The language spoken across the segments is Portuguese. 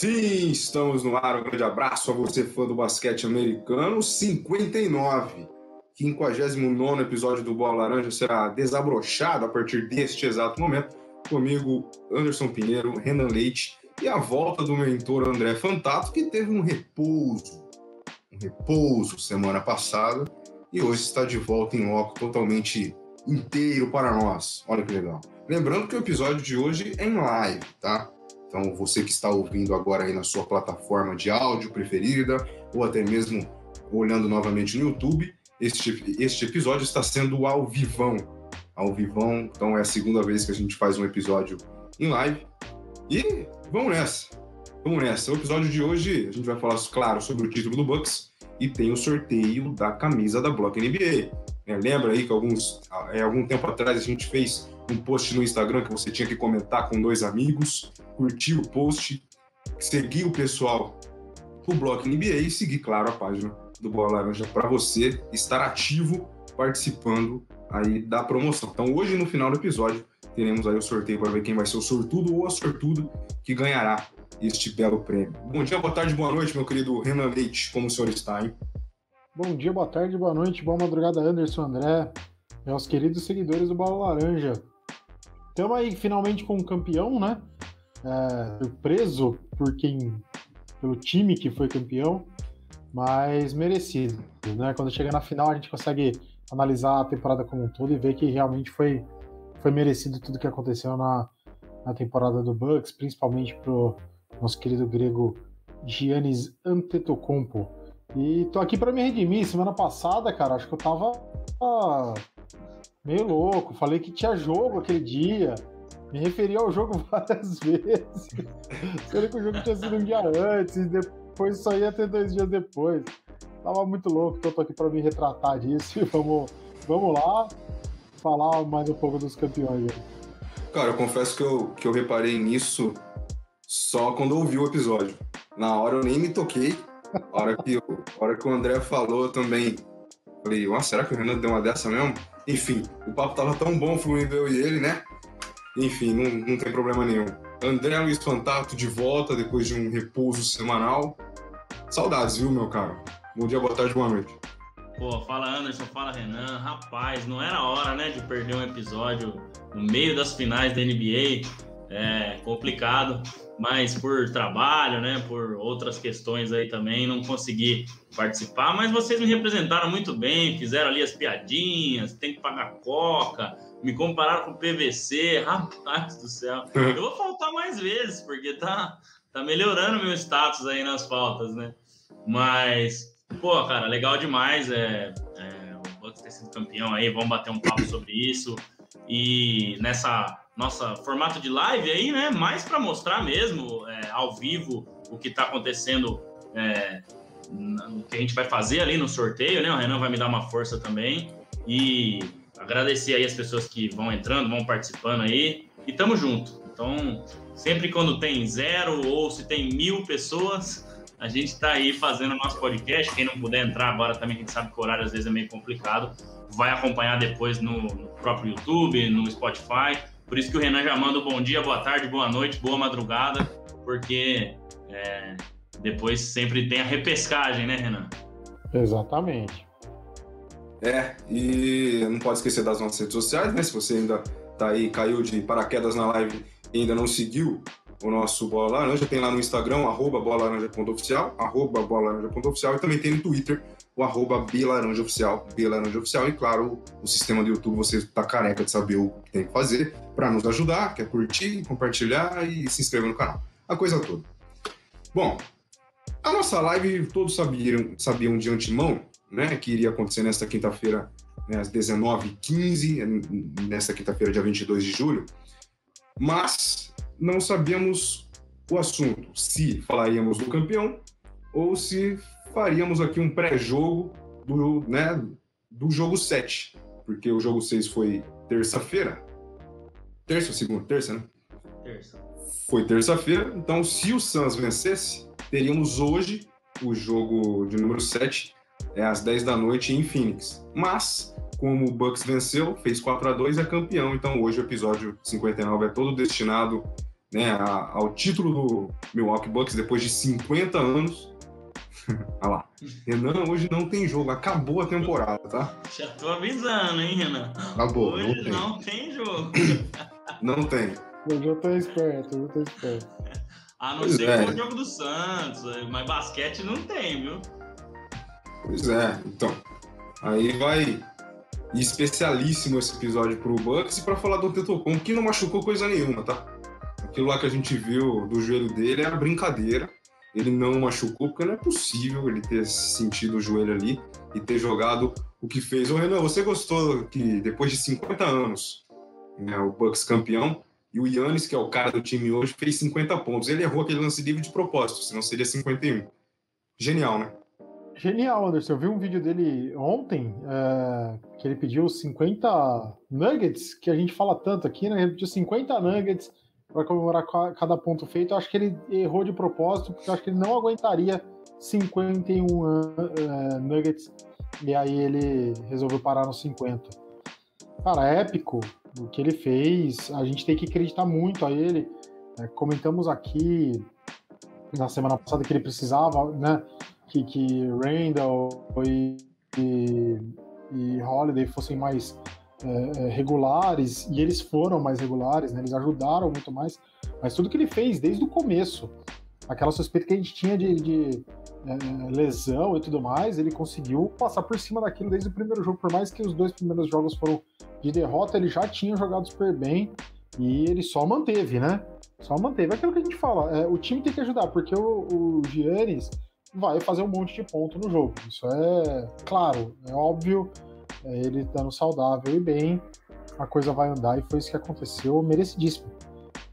Sim, estamos no ar. Um grande abraço a você, fã do basquete americano. 59. 59 episódio do Bola Laranja será desabrochado a partir deste exato momento. Comigo, Anderson Pinheiro, Renan Leite e a volta do mentor André Fantato, que teve um repouso, um repouso semana passada e hoje está de volta em loco totalmente inteiro para nós. Olha que legal. Lembrando que o episódio de hoje é em live, tá? Então, você que está ouvindo agora aí na sua plataforma de áudio preferida, ou até mesmo olhando novamente no YouTube, este, este episódio está sendo ao vivão. Ao vivão, então é a segunda vez que a gente faz um episódio em live. E vamos nessa. Vamos nessa. O episódio de hoje a gente vai falar, claro, sobre o título do Bucks e tem o sorteio da camisa da Block NBA. É, lembra aí que alguns, é, algum tempo atrás a gente fez um post no Instagram que você tinha que comentar com dois amigos, curtir o post, seguir o pessoal do Block NBA e seguir, claro, a página do Bola Laranja para você estar ativo participando aí da promoção. Então hoje no final do episódio teremos aí o sorteio para ver quem vai ser o sortudo ou a sortuda que ganhará este belo prêmio. Bom dia, boa tarde, boa noite, meu querido Renan Leite. Como o senhor está, hein? Bom dia, boa tarde, boa noite, boa madrugada, Anderson André, meus queridos seguidores do Bola Laranja. Estamos aí finalmente com um campeão, né? É, surpreso por quem, pelo time que foi campeão, mas merecido, né? Quando chega na final a gente consegue analisar a temporada como um todo e ver que realmente foi, foi merecido tudo que aconteceu na, na temporada do Bucks, principalmente pro nosso querido grego Giannis Antetokounmpo e tô aqui para me redimir. Semana passada, cara, acho que eu tava meio louco. Falei que tinha jogo aquele dia. Me referi ao jogo várias vezes. Falei que o jogo tinha sido um dia antes e depois só ia ter dois dias depois. Tava muito louco, então tô aqui para me retratar disso. Vamos, vamos lá falar mais um pouco dos campeões. Cara, eu confesso que eu, que eu reparei nisso só quando ouvi o episódio. Na hora eu nem me toquei a hora que, a hora que o André falou também, falei, Nossa, será que o Renan deu uma dessa mesmo? Enfim, o papo tava tão bom fluindo eu e ele, né? Enfim, não, não tem problema nenhum. André Luiz Fantato de volta depois de um repouso semanal. Saudades, viu, meu caro? Bom dia, boa tarde, boa noite. Pô, fala Anderson, fala Renan. Rapaz, não era hora, né, de perder um episódio no meio das finais da NBA. É complicado mas por trabalho, né, por outras questões aí também, não consegui participar, mas vocês me representaram muito bem, fizeram ali as piadinhas, tem que pagar coca, me compararam com o PVC, rapaz do céu. Eu vou faltar mais vezes, porque tá, tá melhorando meu status aí nas faltas, né? Mas, pô, cara, legal demais, é, é o Bucks ter sido campeão aí, vamos bater um papo sobre isso. E nessa nossa formato de live aí, né? Mais para mostrar mesmo é, ao vivo o que está acontecendo, é, o que a gente vai fazer ali no sorteio, né? O Renan vai me dar uma força também. E agradecer aí as pessoas que vão entrando, vão participando aí. E tamo junto. Então, sempre quando tem zero ou se tem mil pessoas, a gente está aí fazendo o nosso podcast. Quem não puder entrar agora também, a gente sabe que o horário às vezes é meio complicado. Vai acompanhar depois no, no próprio YouTube, no Spotify. Por isso que o Renan já manda um bom dia, boa tarde, boa noite, boa madrugada, porque é, depois sempre tem a repescagem, né, Renan? Exatamente. É, e não pode esquecer das nossas redes sociais, né? Se você ainda tá aí, caiu de paraquedas na live e ainda não seguiu o nosso Bola Laranja, tem lá no Instagram, arroba bolalaranja.oficial, arroba bolalaranja.oficial, e também tem no Twitter, o arroba Oficial, Oficial, e claro, o sistema do YouTube você tá careca de saber o que tem que fazer para nos ajudar, que é curtir, compartilhar e se inscrever no canal. A coisa toda. Bom, a nossa live todos sabiam, sabiam de antemão, né, que iria acontecer nesta quinta-feira, né, às 19h15, nesta quinta-feira, dia 22 de julho, mas não sabíamos o assunto, se falaríamos do campeão ou se faríamos aqui um pré-jogo do, né, do jogo 7, porque o jogo 6 foi terça-feira. Terça ou segunda? Terça, né? Terça. Foi terça-feira, então se o Suns vencesse, teríamos hoje o jogo de número 7 é às 10 da noite em Phoenix. Mas, como o Bucks venceu, fez 4 a 2 é campeão, então hoje o episódio 59 é todo destinado né, ao título do Milwaukee Bucks depois de 50 anos. Olha lá. Renan, hoje não tem jogo, acabou a temporada, tá? Já tô avisando, hein, Renan? Acabou. Hoje não tem, não tem jogo. não tem. Eu já tô esperto, eu já tô esperto. A não pois ser é. que o jogo do Santos, mas basquete não tem, viu? Pois é, então. Aí vai especialíssimo esse episódio pro Bucks e para falar do Tetocompo, que não machucou coisa nenhuma, tá? Aquilo lá que a gente viu do joelho dele era brincadeira. Ele não machucou, porque não é possível ele ter sentido o joelho ali e ter jogado o que fez. Ô Renan, você gostou que depois de 50 anos, né, o Bucks campeão, e o Yannis, que é o cara do time hoje, fez 50 pontos. Ele errou aquele lance livre de propósito, senão seria 51. Genial, né? Genial, Anderson. Eu vi um vídeo dele ontem, é, que ele pediu 50 nuggets, que a gente fala tanto aqui, né? Ele pediu 50 nuggets para comemorar cada ponto feito. Eu acho que ele errou de propósito, porque eu acho que ele não aguentaria 51 uh, nuggets. E aí ele resolveu parar nos 50. Cara, épico o que ele fez. A gente tem que acreditar muito a ele. É, comentamos aqui na semana passada que ele precisava, né? Que, que Randall e, e, e Holiday fossem mais é, é, regulares, e eles foram mais regulares, né? Eles ajudaram muito mais. Mas tudo que ele fez desde o começo, aquela suspeita que a gente tinha de, de é, lesão e tudo mais, ele conseguiu passar por cima daquilo desde o primeiro jogo, por mais que os dois primeiros jogos foram de derrota, ele já tinha jogado super bem e ele só manteve, né? Só manteve. É aquilo que a gente fala, é, o time tem que ajudar, porque o, o Giannis vai fazer um monte de ponto no jogo. Isso é claro, é óbvio. É, ele estando saudável e bem, a coisa vai andar e foi isso que aconteceu, merecidíssimo.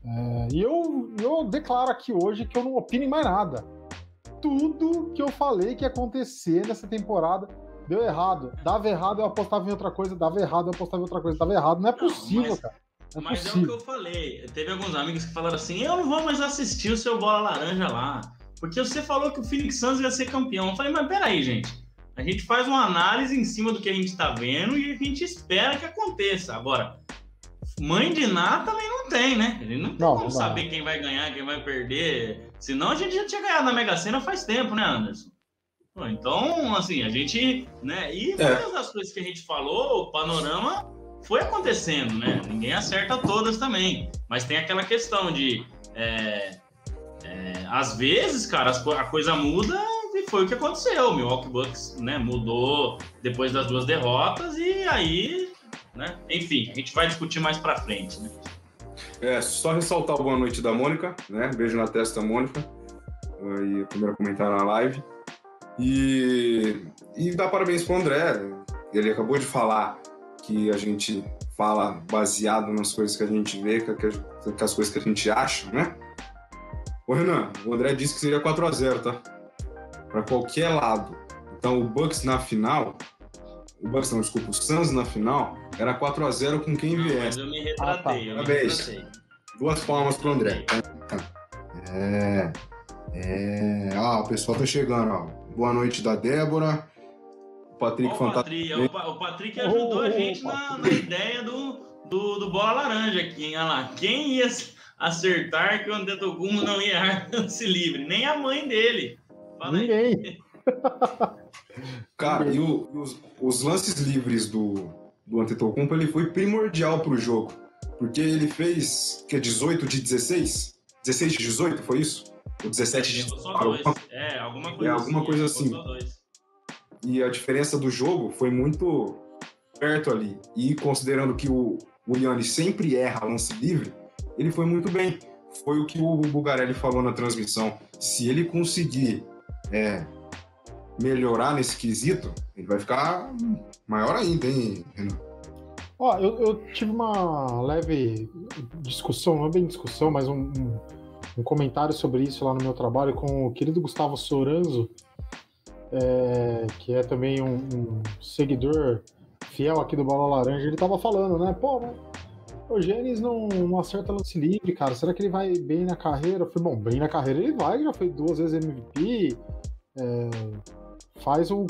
É, e eu, eu declaro aqui hoje que eu não opino em mais nada. Tudo que eu falei que ia acontecer nessa temporada deu errado. Dava errado, eu apostava em outra coisa, dava errado, eu apostava em outra coisa, dava errado. Não é possível, não, mas, cara. É mas possível. é o que eu falei. Teve alguns amigos que falaram assim: eu não vou mais assistir o seu bola laranja lá. Porque você falou que o Phoenix Suns ia ser campeão. Eu falei, mas peraí, gente. A gente faz uma análise em cima do que a gente está vendo e a gente espera que aconteça. Agora, mãe de nada também não tem, né? Ele não tem não, como não saber quem vai ganhar, quem vai perder. Senão a gente já tinha ganhado na Mega Sena faz tempo, né, Anderson? Então, assim, a gente, né? E é. todas as coisas que a gente falou, o panorama foi acontecendo, né? Ninguém acerta todas também. Mas tem aquela questão de. É, é, às vezes, cara, a coisa muda foi o que aconteceu. O Milwaukee Bucks né, mudou depois das duas derrotas e aí, né? Enfim, a gente vai discutir mais pra frente, né? É, só ressaltar o boa noite da Mônica, né? Beijo na testa, Mônica. E o primeiro comentário na live. E, e dá parabéns pro André. Ele acabou de falar que a gente fala baseado nas coisas que a gente vê, que, que as coisas que a gente acha, né? Ô Renan, o André disse que seria 4 a 0 tá? Para qualquer lado. Então o Bucks na final, o Bucks não, desculpa, o Suns na final, era 4 a 0 com quem viesse. Mas eu me retratei, ah, tá. eu Parabéns. me retratei. Duas palmas pro André. É. É. Ah, o pessoal tá chegando, ó. Boa noite da Débora. O Patrick oh, Fantástico. O, o, Patrick ajudou oh, a gente oh, na, na, ideia do, do, do, Bola Laranja aqui, hein? Olha lá. Quem ia acertar que o Antetokounmpo não ia errar lance livre? Nem a mãe dele. Fala Ninguém. Cara, e o, os, os, lances livres do, do Antetokounmpo, ele foi primordial pro jogo. Porque ele fez, que é 18 de 16? 16 de 18, foi isso? O 17 de alguma, é, alguma coisa é, alguma assim. Coisa assim. E a diferença do jogo foi muito perto ali. E considerando que o, o sempre erra lance livre, ele foi muito bem. Foi o que o Bugarelli falou na transmissão. Se ele conseguir é, melhorar nesse quesito, ele vai ficar maior ainda, hein, Renan? Ó, eu, eu, tive uma leve discussão, não é bem discussão, mas um, um um comentário sobre isso lá no meu trabalho com o querido Gustavo Soranzo, é, que é também um, um, seguidor fiel aqui do Bola Laranja. Ele tava falando, né? Pô, o Gênesis não, não acerta lance livre, cara. Será que ele vai bem na carreira? Eu falei, bom, bem na carreira ele vai, já foi duas vezes MVP, é, faz, o,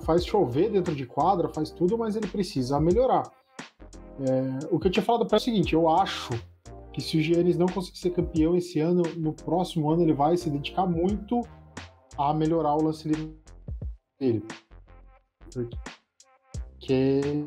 faz chover dentro de quadra, faz tudo, mas ele precisa melhorar. É, o que eu tinha falado para é o seguinte, eu acho que se o Giannis não conseguir ser campeão esse ano, no próximo ano ele vai se dedicar muito a melhorar o lance livre dele. Porque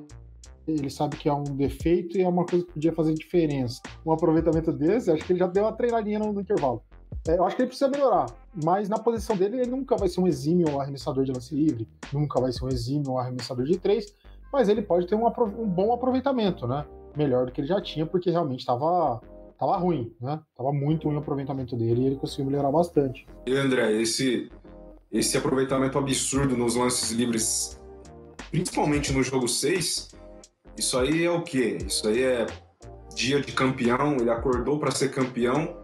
ele sabe que é um defeito e é uma coisa que podia fazer diferença. Um aproveitamento desse, acho que ele já deu uma treinadinha no, no intervalo. É, eu acho que ele precisa melhorar, mas na posição dele ele nunca vai ser um exímio arremessador de lance livre, nunca vai ser um exímio arremessador de três, mas ele pode ter um, um bom aproveitamento, né? Melhor do que ele já tinha, porque realmente estava tava ruim, né? Tava muito ruim o aproveitamento dele e ele conseguiu melhorar bastante. E André, esse, esse aproveitamento absurdo nos lances livres, principalmente no jogo 6, isso aí é o quê? Isso aí é dia de campeão, ele acordou para ser campeão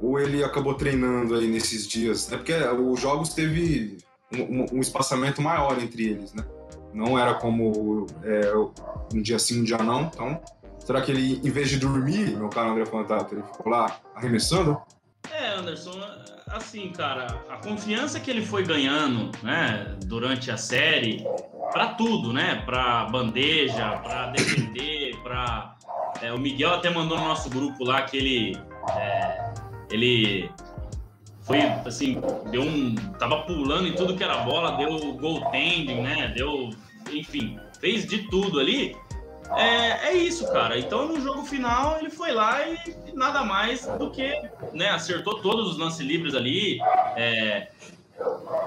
ou ele acabou treinando aí nesses dias? Né? Porque os jogos teve um, um espaçamento maior entre eles, né? Não era como é, um dia sim, um dia não, então Será que ele, em vez de dormir, meu caro André Fantato, ele ficou lá arremessando? É, Anderson, assim, cara, a confiança que ele foi ganhando, né, durante a série, para tudo, né, para bandeja, para defender, para é, o Miguel até mandou no nosso grupo lá que ele é, ele foi assim, deu um tava pulando em tudo que era bola, deu goaltending, né, deu, enfim, fez de tudo ali. É, é isso, cara. Então no jogo final ele foi lá e, nada mais do que né, acertou todos os lances livres ali, é,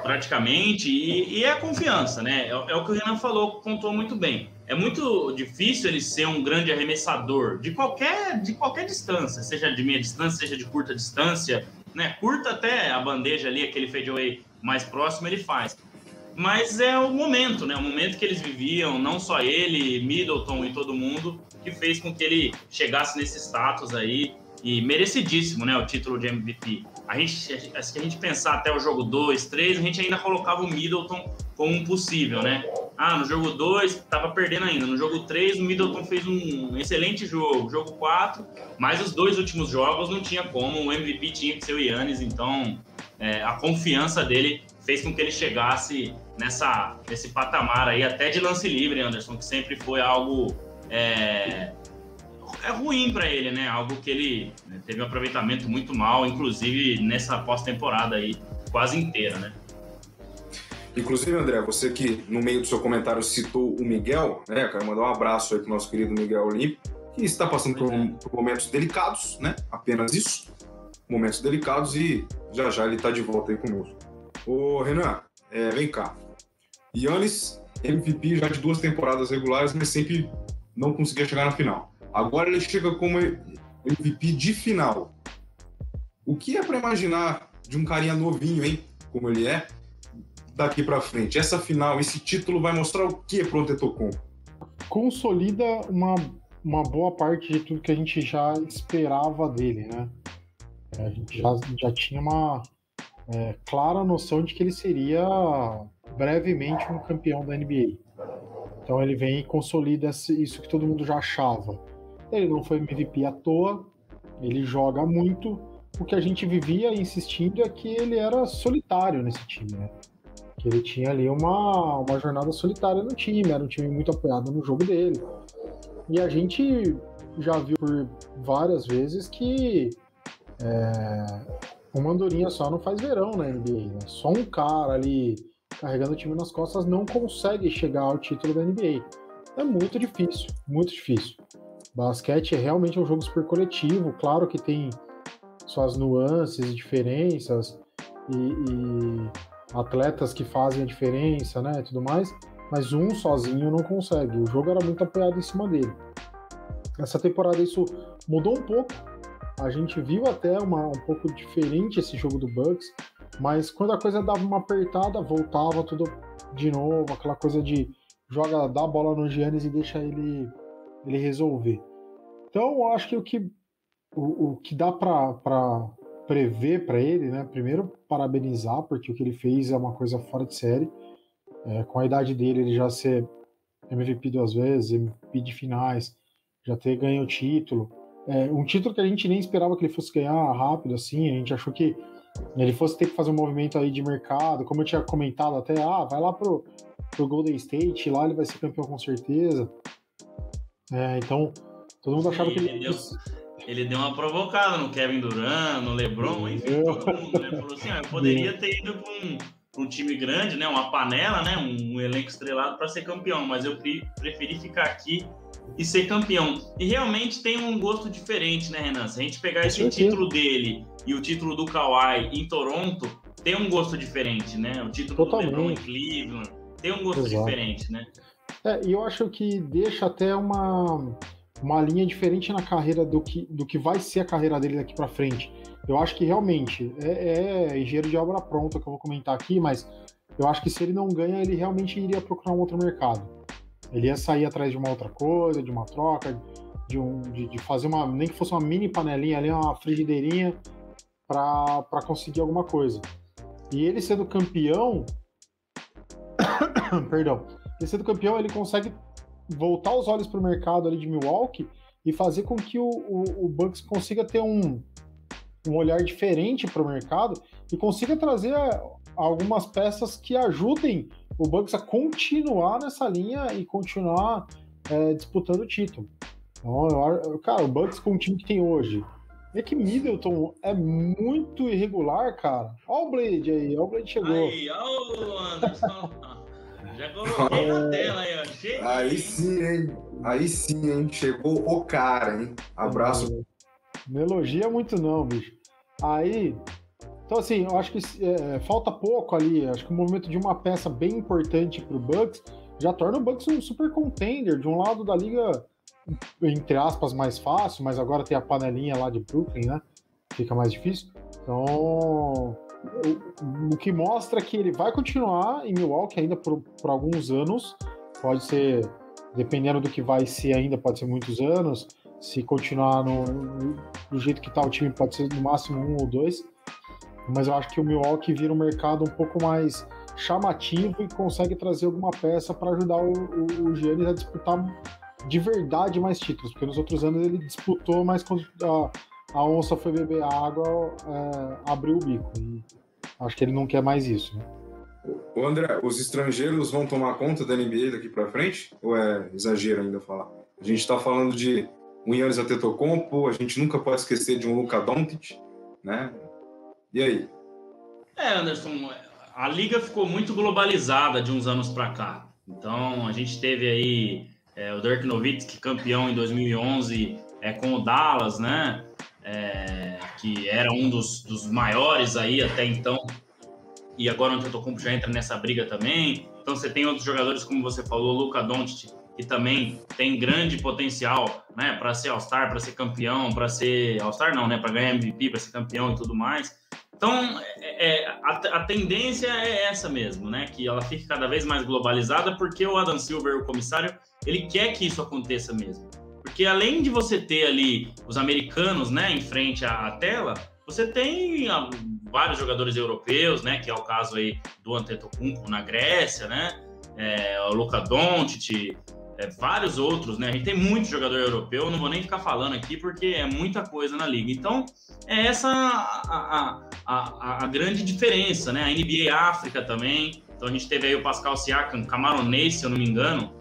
praticamente, e, e, é a confiança, né? É, é, o que o Renan falou, contou muito bem. É muito difícil ele ser um grande arremessador de qualquer, de qualquer distância, seja de meia distância, seja de curta distância, né? Curta até a bandeja ali, aquele fadeaway mais próximo, ele faz mas é o momento, né? O momento que eles viviam, não só ele, Middleton e todo mundo, que fez com que ele chegasse nesse status aí e merecidíssimo, né? O título de MVP. A gente, se a gente pensar até o jogo 2, 3, a gente ainda colocava o Middleton como um possível, né? Ah, no jogo 2 estava perdendo ainda. No jogo 3, o Middleton fez um excelente jogo. Jogo 4, mas os dois últimos jogos não tinha como. O MVP tinha que ser o Yannis, então é, a confiança dele fez com que ele chegasse nessa, nesse patamar aí, até de lance livre, Anderson, que sempre foi algo é, é ruim para ele, né? Algo que ele né, teve um aproveitamento muito mal, inclusive nessa pós-temporada aí, quase inteira, né? Inclusive, André, você que no meio do seu comentário citou o Miguel, né? Quero mandar um abraço aí pro nosso querido Miguel Olímpio, que está passando por, é. por momentos delicados, né? Apenas isso. Momentos delicados e já já ele está de volta aí conosco. Ô, Renan, é, vem cá. Yannis, MVP já de duas temporadas regulares, mas sempre não conseguia chegar na final. Agora ele chega como MVP de final. O que é para imaginar de um carinha novinho, hein? Como ele é, daqui para frente? Essa final, esse título vai mostrar o que pro Antetokounmpo? Consolida uma, uma boa parte de tudo que a gente já esperava dele, né? A gente já, já tinha uma, é, clara noção de que ele seria brevemente um campeão da NBA. Então ele vem e consolida isso que todo mundo já achava. Ele não foi MVP à toa, ele joga muito. O que a gente vivia insistindo é que ele era solitário nesse time, né? Que ele tinha ali uma, uma jornada solitária no time, era um time muito apoiado no jogo dele. E a gente já viu por várias vezes que é, uma andorinha só não faz verão na NBA, né? Só um cara ali carregando o time nas costas não consegue chegar ao título da NBA. É muito difícil, muito difícil. Basquete é realmente um jogo super coletivo, claro que tem suas nuances diferenças e, e atletas que fazem a diferença, né, tudo mais, mas um sozinho não consegue. O jogo era muito apoiado em cima dele. Essa temporada isso mudou um pouco, a gente viu até uma, um pouco diferente esse jogo do Bucks, mas quando a coisa dava uma apertada, voltava tudo de novo, aquela coisa de joga, dá a bola no Giannis e deixa ele, ele resolver. Então, eu acho que o que, o, o que dá para prever para ele, né? Primeiro, parabenizar, porque o que ele fez é uma coisa fora de série. É, com a idade dele, ele já ser MVP duas vezes, MVP de finais, já ter ganho o título. É, um título que a gente nem esperava que ele fosse ganhar rápido, assim, a gente achou que ele fosse ter que fazer um movimento aí de mercado, como eu tinha comentado até, ah, vai lá pro, pro Golden State, lá ele vai ser campeão com certeza. É, então, todo mundo achava que ele... Deu, ele deu uma provocada no Kevin Durant, no LeBron, enfim, todo mundo, né? Falou assim, ah, eu poderia ter ido com um, um time grande, né? Uma panela, né? Um, um elenco estrelado para ser campeão, mas eu pre preferi ficar aqui e ser campeão. E realmente tem um gosto diferente, né, Renan? Se a gente pegar esse título dele e o título do Kawhi em Toronto, tem um gosto diferente, né? O título Totalmente. do LeBron em Cleveland tem um gosto Exato. diferente, né? É, e eu acho que deixa até uma, uma linha diferente na carreira do que, do que vai ser a carreira dele daqui para frente. Eu acho que realmente é, é engenheiro de obra pronta que eu vou comentar aqui, mas eu acho que se ele não ganha, ele realmente iria procurar um outro mercado. Ele ia sair atrás de uma outra coisa, de uma troca, de, um, de, de fazer uma, nem que fosse uma mini panelinha ali, uma frigideirinha, para conseguir alguma coisa. E ele sendo campeão, perdão, ele sendo campeão, ele consegue voltar os olhos para o mercado ali de Milwaukee e fazer com que o, o, o Bucks consiga ter um, um olhar diferente para o mercado e consiga trazer algumas peças que ajudem o Bucks a continuar nessa linha e continuar é, disputando o título. Então, eu, cara, o Bucks com o time que tem hoje. É que Middleton é muito irregular, cara. Olha o Blade aí, olha o Blade chegou. Aí, olha o Anderson. Já coloquei na tela aí, ó. Cheio. Aí sim, hein? Aí sim, hein? Chegou o cara, hein? Abraço. Não elogia muito, não, bicho. Aí, então, assim, eu acho que é, falta pouco ali. Acho que o movimento de uma peça bem importante para o Bucks já torna o Bucks um super contender. De um lado da liga, entre aspas, mais fácil, mas agora tem a panelinha lá de Brooklyn, né? Fica mais difícil. Então, o, que mostra que ele vai continuar em Milwaukee ainda por, por alguns anos. Pode ser, dependendo do que vai ser ainda, pode ser muitos anos. Se continuar no, do jeito que está o time, pode ser no máximo um ou dois mas eu acho que o Milwaukee vira um mercado um pouco mais chamativo e consegue trazer alguma peça para ajudar o, o, o Giannis a disputar de verdade mais títulos, porque nos outros anos ele disputou, mas quando a, onça foi beber água, é, abriu o bico. E acho que ele não quer mais isso. Né? O André, os estrangeiros vão tomar conta da NBA daqui para frente? Ou é exagero ainda falar? A gente está falando de um Yannis Antetokounmpo, a gente nunca pode esquecer de um Luka Doncic, né? E aí? É, Anderson, a liga ficou muito globalizada de uns anos para cá. Então, a gente teve aí é, o Dirk Nowitzki campeão em 2011 é, com o Dallas, né? É, que era um dos, dos, maiores aí até então. E agora o Antetokounmpo já entra nessa briga também. Então, você tem outros jogadores, como você falou, o Luka Doncic, que também tem grande potencial, né, para ser All-Star, para ser campeão, para ser All-Star não, né, para ganhar MVP, para ser campeão e tudo mais. Então, é, é, a, a, tendência é essa mesmo, né? Que ela fique cada vez mais globalizada, porque o Adam Silver, o comissário, ele quer que isso aconteça mesmo. Porque além de você ter ali os americanos, né, em frente à, tela, você tem ah, vários jogadores europeus, né? Que é o caso aí do Antetokounmpo na Grécia, né? É, o Luka Doncic, é, vários outros, né? A gente tem muito jogador europeu, não vou nem ficar falando aqui porque é muita coisa na liga. Então, é essa a, a, a, a grande diferença, né? A NBA África também. Então, a gente teve aí o Pascal Siakam, camaronês, se eu não me engano,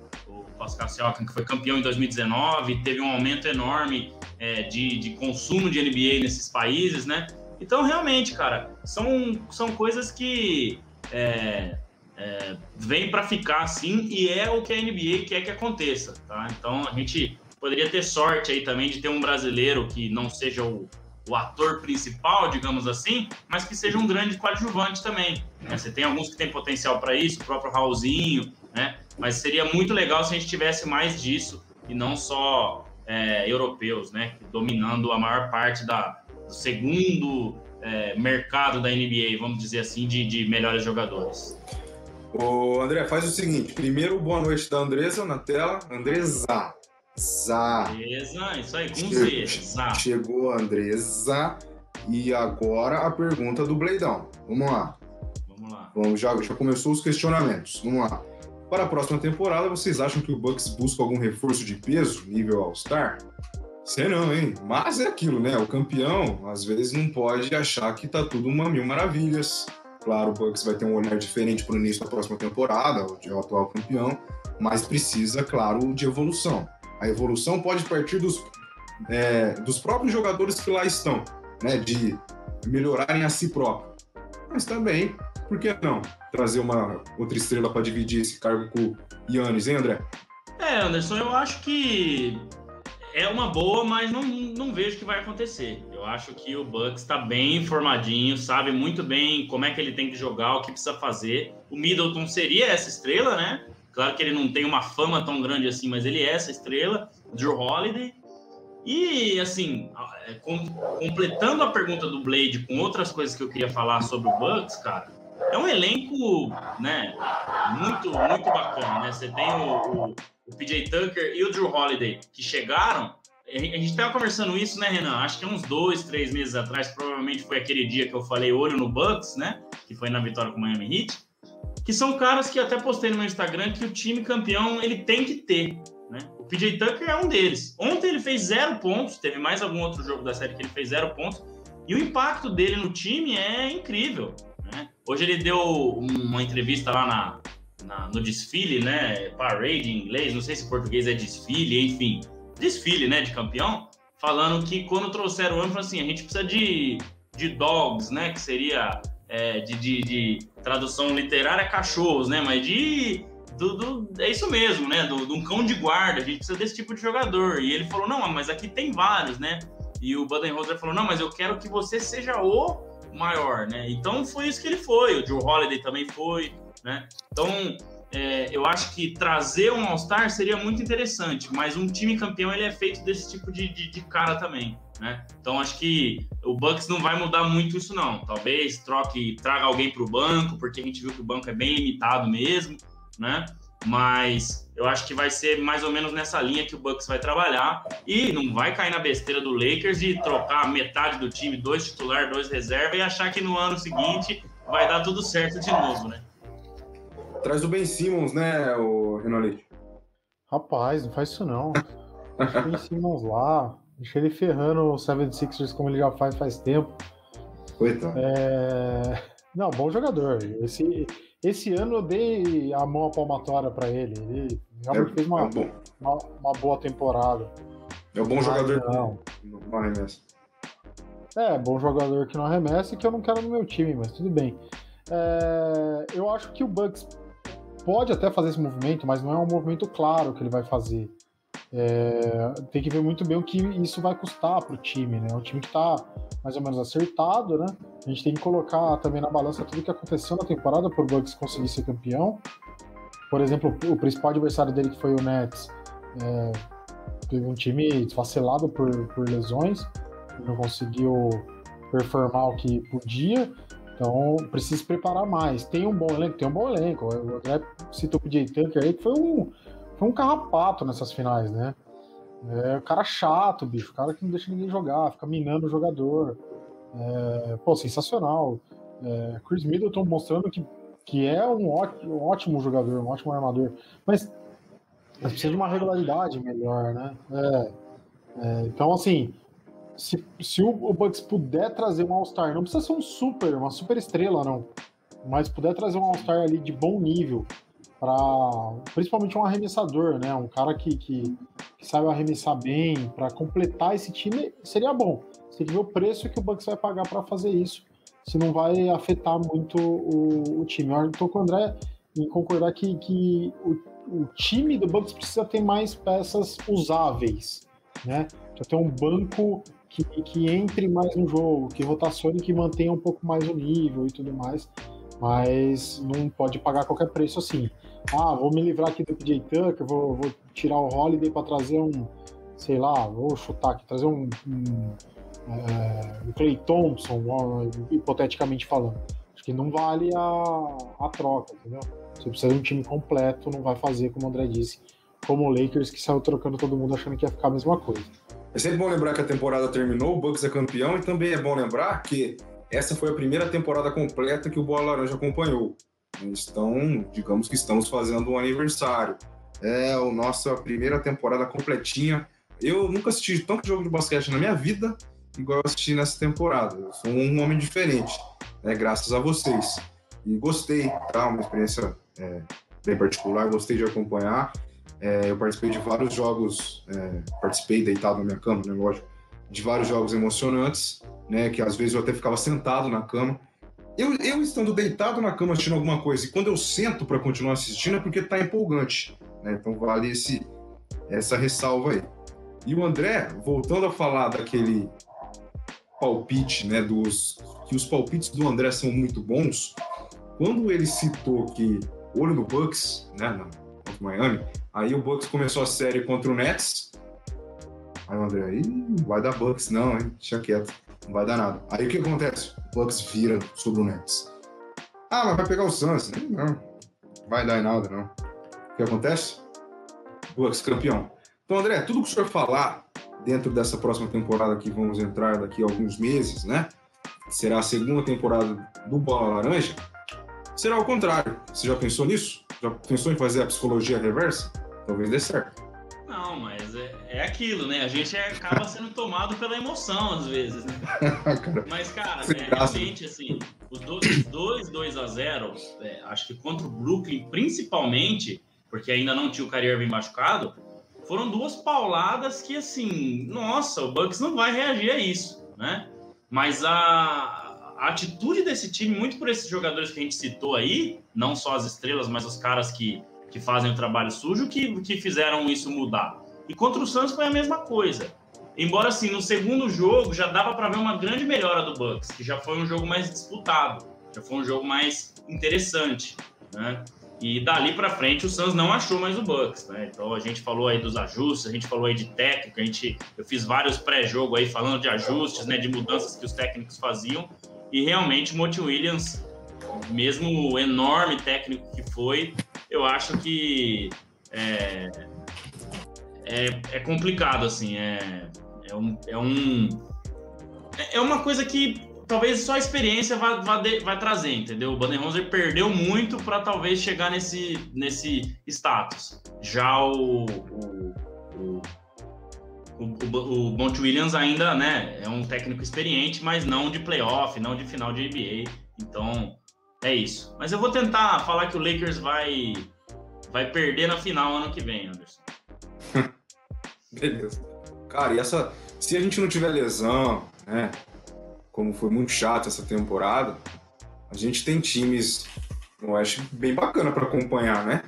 o Pascal Siakam, que foi campeão em 2019, teve um aumento enorme é, de, de consumo de NBA nesses países, né? Então, realmente, cara, são, são coisas que. É, é, vem para ficar assim e é o que a NBA quer que aconteça, tá? Então a gente poderia ter sorte aí também de ter um brasileiro que não seja o, o ator principal, digamos assim, mas que seja um grande coadjuvante também. Né? Você tem alguns que têm potencial para isso, o próprio Raulzinho, né? Mas seria muito legal se a gente tivesse mais disso e não só é, europeus, né? Dominando a maior parte da, do segundo é, mercado da NBA, vamos dizer assim, de, de melhores jogadores. Ô, André, faz o seguinte. Primeiro, boa noite da Andresa na tela. Andresa. Zá. Andresa, isso aí, com Z. Zá. Chegou a Andresa. E agora a pergunta do Bleidão. Vamos lá. Vamos lá. Vamos, já, já começou os questionamentos. Vamos lá. Para a próxima temporada, vocês acham que o Bucks busca algum reforço de peso, nível All-Star? Sei não, hein? Mas é aquilo, né? O campeão, às vezes, não pode achar que tá tudo uma mil maravilhas. Claro, o Bucks vai ter um olhar diferente para o início da próxima temporada, o de atual campeão, mas precisa, claro, de evolução. A evolução pode partir dos é, dos próprios jogadores que lá estão, né? De melhorarem a si próprio. Mas também, por que não trazer uma outra estrela para dividir esse cargo com o Yannis, hein, André? É, Anderson, eu acho que é uma boa, mas não, não vejo que vai acontecer. Eu acho que o Bucks está bem informadinho, sabe muito bem como é que ele tem que jogar, o que precisa fazer. O Middleton seria essa estrela, né? Claro que ele não tem uma fama tão grande assim, mas ele é essa estrela. Drew Holiday. E, assim, é, completando a pergunta do Blade com outras coisas que eu queria falar sobre o Bucks, cara, é um elenco, né, muito, muito bacana, né? Você tem o, o, o PJ Tucker e o Drew Holiday que chegaram. A gente estava conversando isso, né, Renan? Acho que uns dois, três meses atrás, provavelmente foi aquele dia que eu falei olho no Bucks, né? Que foi na vitória com o Miami Heat. Que são caras que até postei no meu Instagram que o time campeão ele tem que ter. Né? O PJ Tucker é um deles. Ontem ele fez zero pontos, teve mais algum outro jogo da série que ele fez zero pontos, e o impacto dele no time é incrível. Né? Hoje ele deu uma entrevista lá na, na, no desfile, né? Parade em inglês, não sei se português é desfile, enfim, desfile, né? De campeão, falando que quando trouxeram o ano, assim, a gente precisa de, de dogs, né? Que seria é, de, de, de, tradução literária cachorros, né? Mas de do, do, é isso mesmo, né? Do, de um cão de guarda. A gente precisa desse tipo de jogador. E ele falou: não, mas aqui tem vários, né? E o Budenholzer falou: não, mas eu quero que você seja o maior, né? Então foi isso que ele foi. O Joe Holiday também foi, né? Então é, eu acho que trazer um All-Star seria muito interessante, mas um time campeão ele é feito desse tipo de, de, de, cara também, né? Então acho que o Bucks não vai mudar muito isso não. Talvez troque, traga alguém para o banco, porque a gente viu que o banco é bem limitado mesmo, né? Mas eu acho que vai ser mais ou menos nessa linha que o Bucks vai trabalhar e não vai cair na besteira do Lakers de trocar metade do time, dois titular, dois reserva e achar que no ano seguinte vai dar tudo certo de novo, né? Traz o Ben Simmons, né, o Renolite? Rapaz, não faz isso não. Deixa o Ben Simmons lá, deixa ele ferrando o 76ers como ele já faz faz tempo. Coitado. É... Não, bom jogador. Esse, esse ano eu dei a mão à palmatória para ele. Ele realmente é, fez uma, é uma, uma, boa temporada. É um bom Mas, jogador não. não arremessa. É, bom jogador que não arremessa e que eu não quero no meu time, mas tudo bem. É, eu acho que o Bucks pode até fazer esse movimento, mas não é um movimento claro que ele vai fazer. É, tem que ver muito bem o que isso vai custar para o time, né? Um time que está mais ou menos acertado, né? A gente tem que colocar também na balança tudo o que aconteceu na temporada para o Bucks conseguir ser campeão. Por exemplo, o principal adversário dele, que foi o Nets, é, teve um time desfacelado por, por lesões, não conseguiu performar o que podia. Então precisa se preparar mais. Tem um bom elenco, tem um bom elenco. O André citou o PJ Tucker aí, que foi um, foi um carrapato nessas finais, né? É cara chato, bicho. Cara que não deixa ninguém jogar, fica minando o jogador. É, pô, sensacional. É, Chris Middleton mostrando que, que é um ótimo, um ótimo jogador, um ótimo armador. Mas, mas precisa de uma regularidade melhor, né? É, é, então, assim, se, se o, o Bucks puder trazer um All-Star, não precisa ser um super, uma super estrela, não. Mas puder trazer um All-Star ali de bom nível, para principalmente um arremessador, né? Um cara que, que, que sabe arremessar bem, para completar esse time, seria bom. Você tem que ver o preço que o Bucks vai pagar para fazer isso, se não vai afetar muito o, o time. Eu estou com o André em concordar que, que o, o time do Bucks precisa ter mais peças usáveis, né? Precisa ter um banco que, que entre mais no jogo, que rotacione, que mantenha um pouco mais o nível e tudo mais, mas não pode pagar qualquer preço assim. Ah, vou me livrar aqui do PJ Tucker, vou, vou tirar o Holiday para trazer um, sei lá, vou chutar aqui, trazer um, um, é, um Clay Thompson, hipoteticamente falando. Acho que não vale a, a troca, entendeu? Você precisa de um time completo, não vai fazer, como o André disse, como o Lakers, que saiu trocando todo mundo achando que ia ficar a mesma coisa. É sempre bom lembrar que a temporada terminou, o Bucks é campeão, e também é bom lembrar que essa foi a primeira temporada completa que o Bola Laranja acompanhou. Então, digamos que estamos fazendo um aniversário. É a nossa primeira temporada completinha. Eu nunca assisti tanto jogo de basquete na minha vida igual eu assisti nessa temporada. Eu sou um homem diferente, né, graças a vocês. E gostei, tá? Uma experiência é, bem particular, gostei de acompanhar. É, eu participei de vários jogos, é, participei deitado na minha cama, né, lógico, de vários jogos emocionantes, né, que às vezes eu até ficava sentado na cama. Eu, eu estando deitado na cama assistindo alguma coisa, e quando eu sento para continuar assistindo é porque tá empolgante, né? Então vale esse, essa ressalva aí. E o André, voltando a falar daquele palpite, né, dos que os palpites do André são muito bons, quando ele citou que olho no Bucks, né, o Miami, aí o Bucks começou a série contra o Nets. Aí o André, aí vai dar Bucks não, hein? Deixa quieto, não vai dar nada. Aí o que acontece? O Bucks vira sobre o Nets. Ah, mas vai pegar o Suns. Não, vai dar em nada, não. O que acontece? Bucks campeão. Então, André, tudo que o senhor falar dentro dessa próxima temporada que vamos entrar daqui a alguns meses, né? Será a segunda temporada do Bola Laranja. Será o contrário. Você já pensou nisso? Já pensou em fazer a psicologia reversa? Talvez dê certo. Não, mas é, é aquilo, né? A gente acaba sendo tomado pela emoção às vezes, né? mas, cara, é, realmente, assim, os dois, dois 2 a 0 é, acho que contra o Brooklyn, principalmente, porque ainda não tinha o Kyrie Irving machucado, foram duas pauladas que, assim, nossa, o Bucks não vai reagir a isso, né? Mas a, a atitude desse time, muito por esses jogadores que a gente citou aí, não só as estrelas, mas os caras que, que fazem o trabalho sujo, que, que fizeram isso mudar. E contra o Santos foi a mesma coisa. Embora, assim, no segundo jogo já dava para ver uma grande melhora do Bucks, que já foi um jogo mais disputado, já foi um jogo mais interessante, né? E dali para frente o Suns não achou mais o Bucks, né? Então a gente falou aí dos ajustes, a gente falou aí de técnico, a gente eu fiz vários pré-jogo aí falando de ajustes, né, de mudanças que os técnicos faziam e realmente o Monty Williams, mesmo o enorme técnico que foi, eu acho que é, é, é complicado assim, é, é um, é um é uma coisa que talvez só a experiência vai, vai, vai trazer, entendeu? O Budenholzer perdeu muito para talvez chegar nesse, nesse status. Já o, o, o, o, o Williams ainda né, é um técnico experiente, mas não de playoff, não de final de NBA. Então, é isso. Mas eu vou tentar falar que o Lakers vai, vai perder na final ano que vem, Anderson. Beleza. Cara, e essa. Se a gente não tiver lesão, né? como foi muito chato essa temporada, a gente tem times no Oeste bem bacana para acompanhar, né?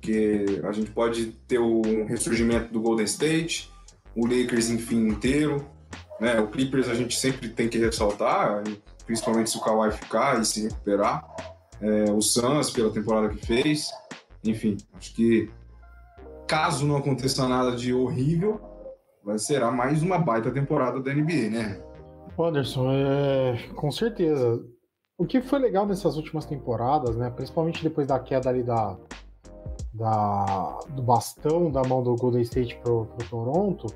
Que a gente pode ter o ressurgimento do Golden State, o Lakers, enfim, inteiro, né? O Clippers a gente sempre tem que ressaltar, principalmente se o Kawhi ficar e se recuperar. É, o Suns pela temporada que fez, enfim, acho que caso não aconteça nada de horrível, vai ser mais uma baita temporada da NBA, né? Anderson, é, com certeza. O que foi legal nessas últimas temporadas, né, principalmente depois da queda ali da, da do bastão da mão do Golden State pro, pro Toronto,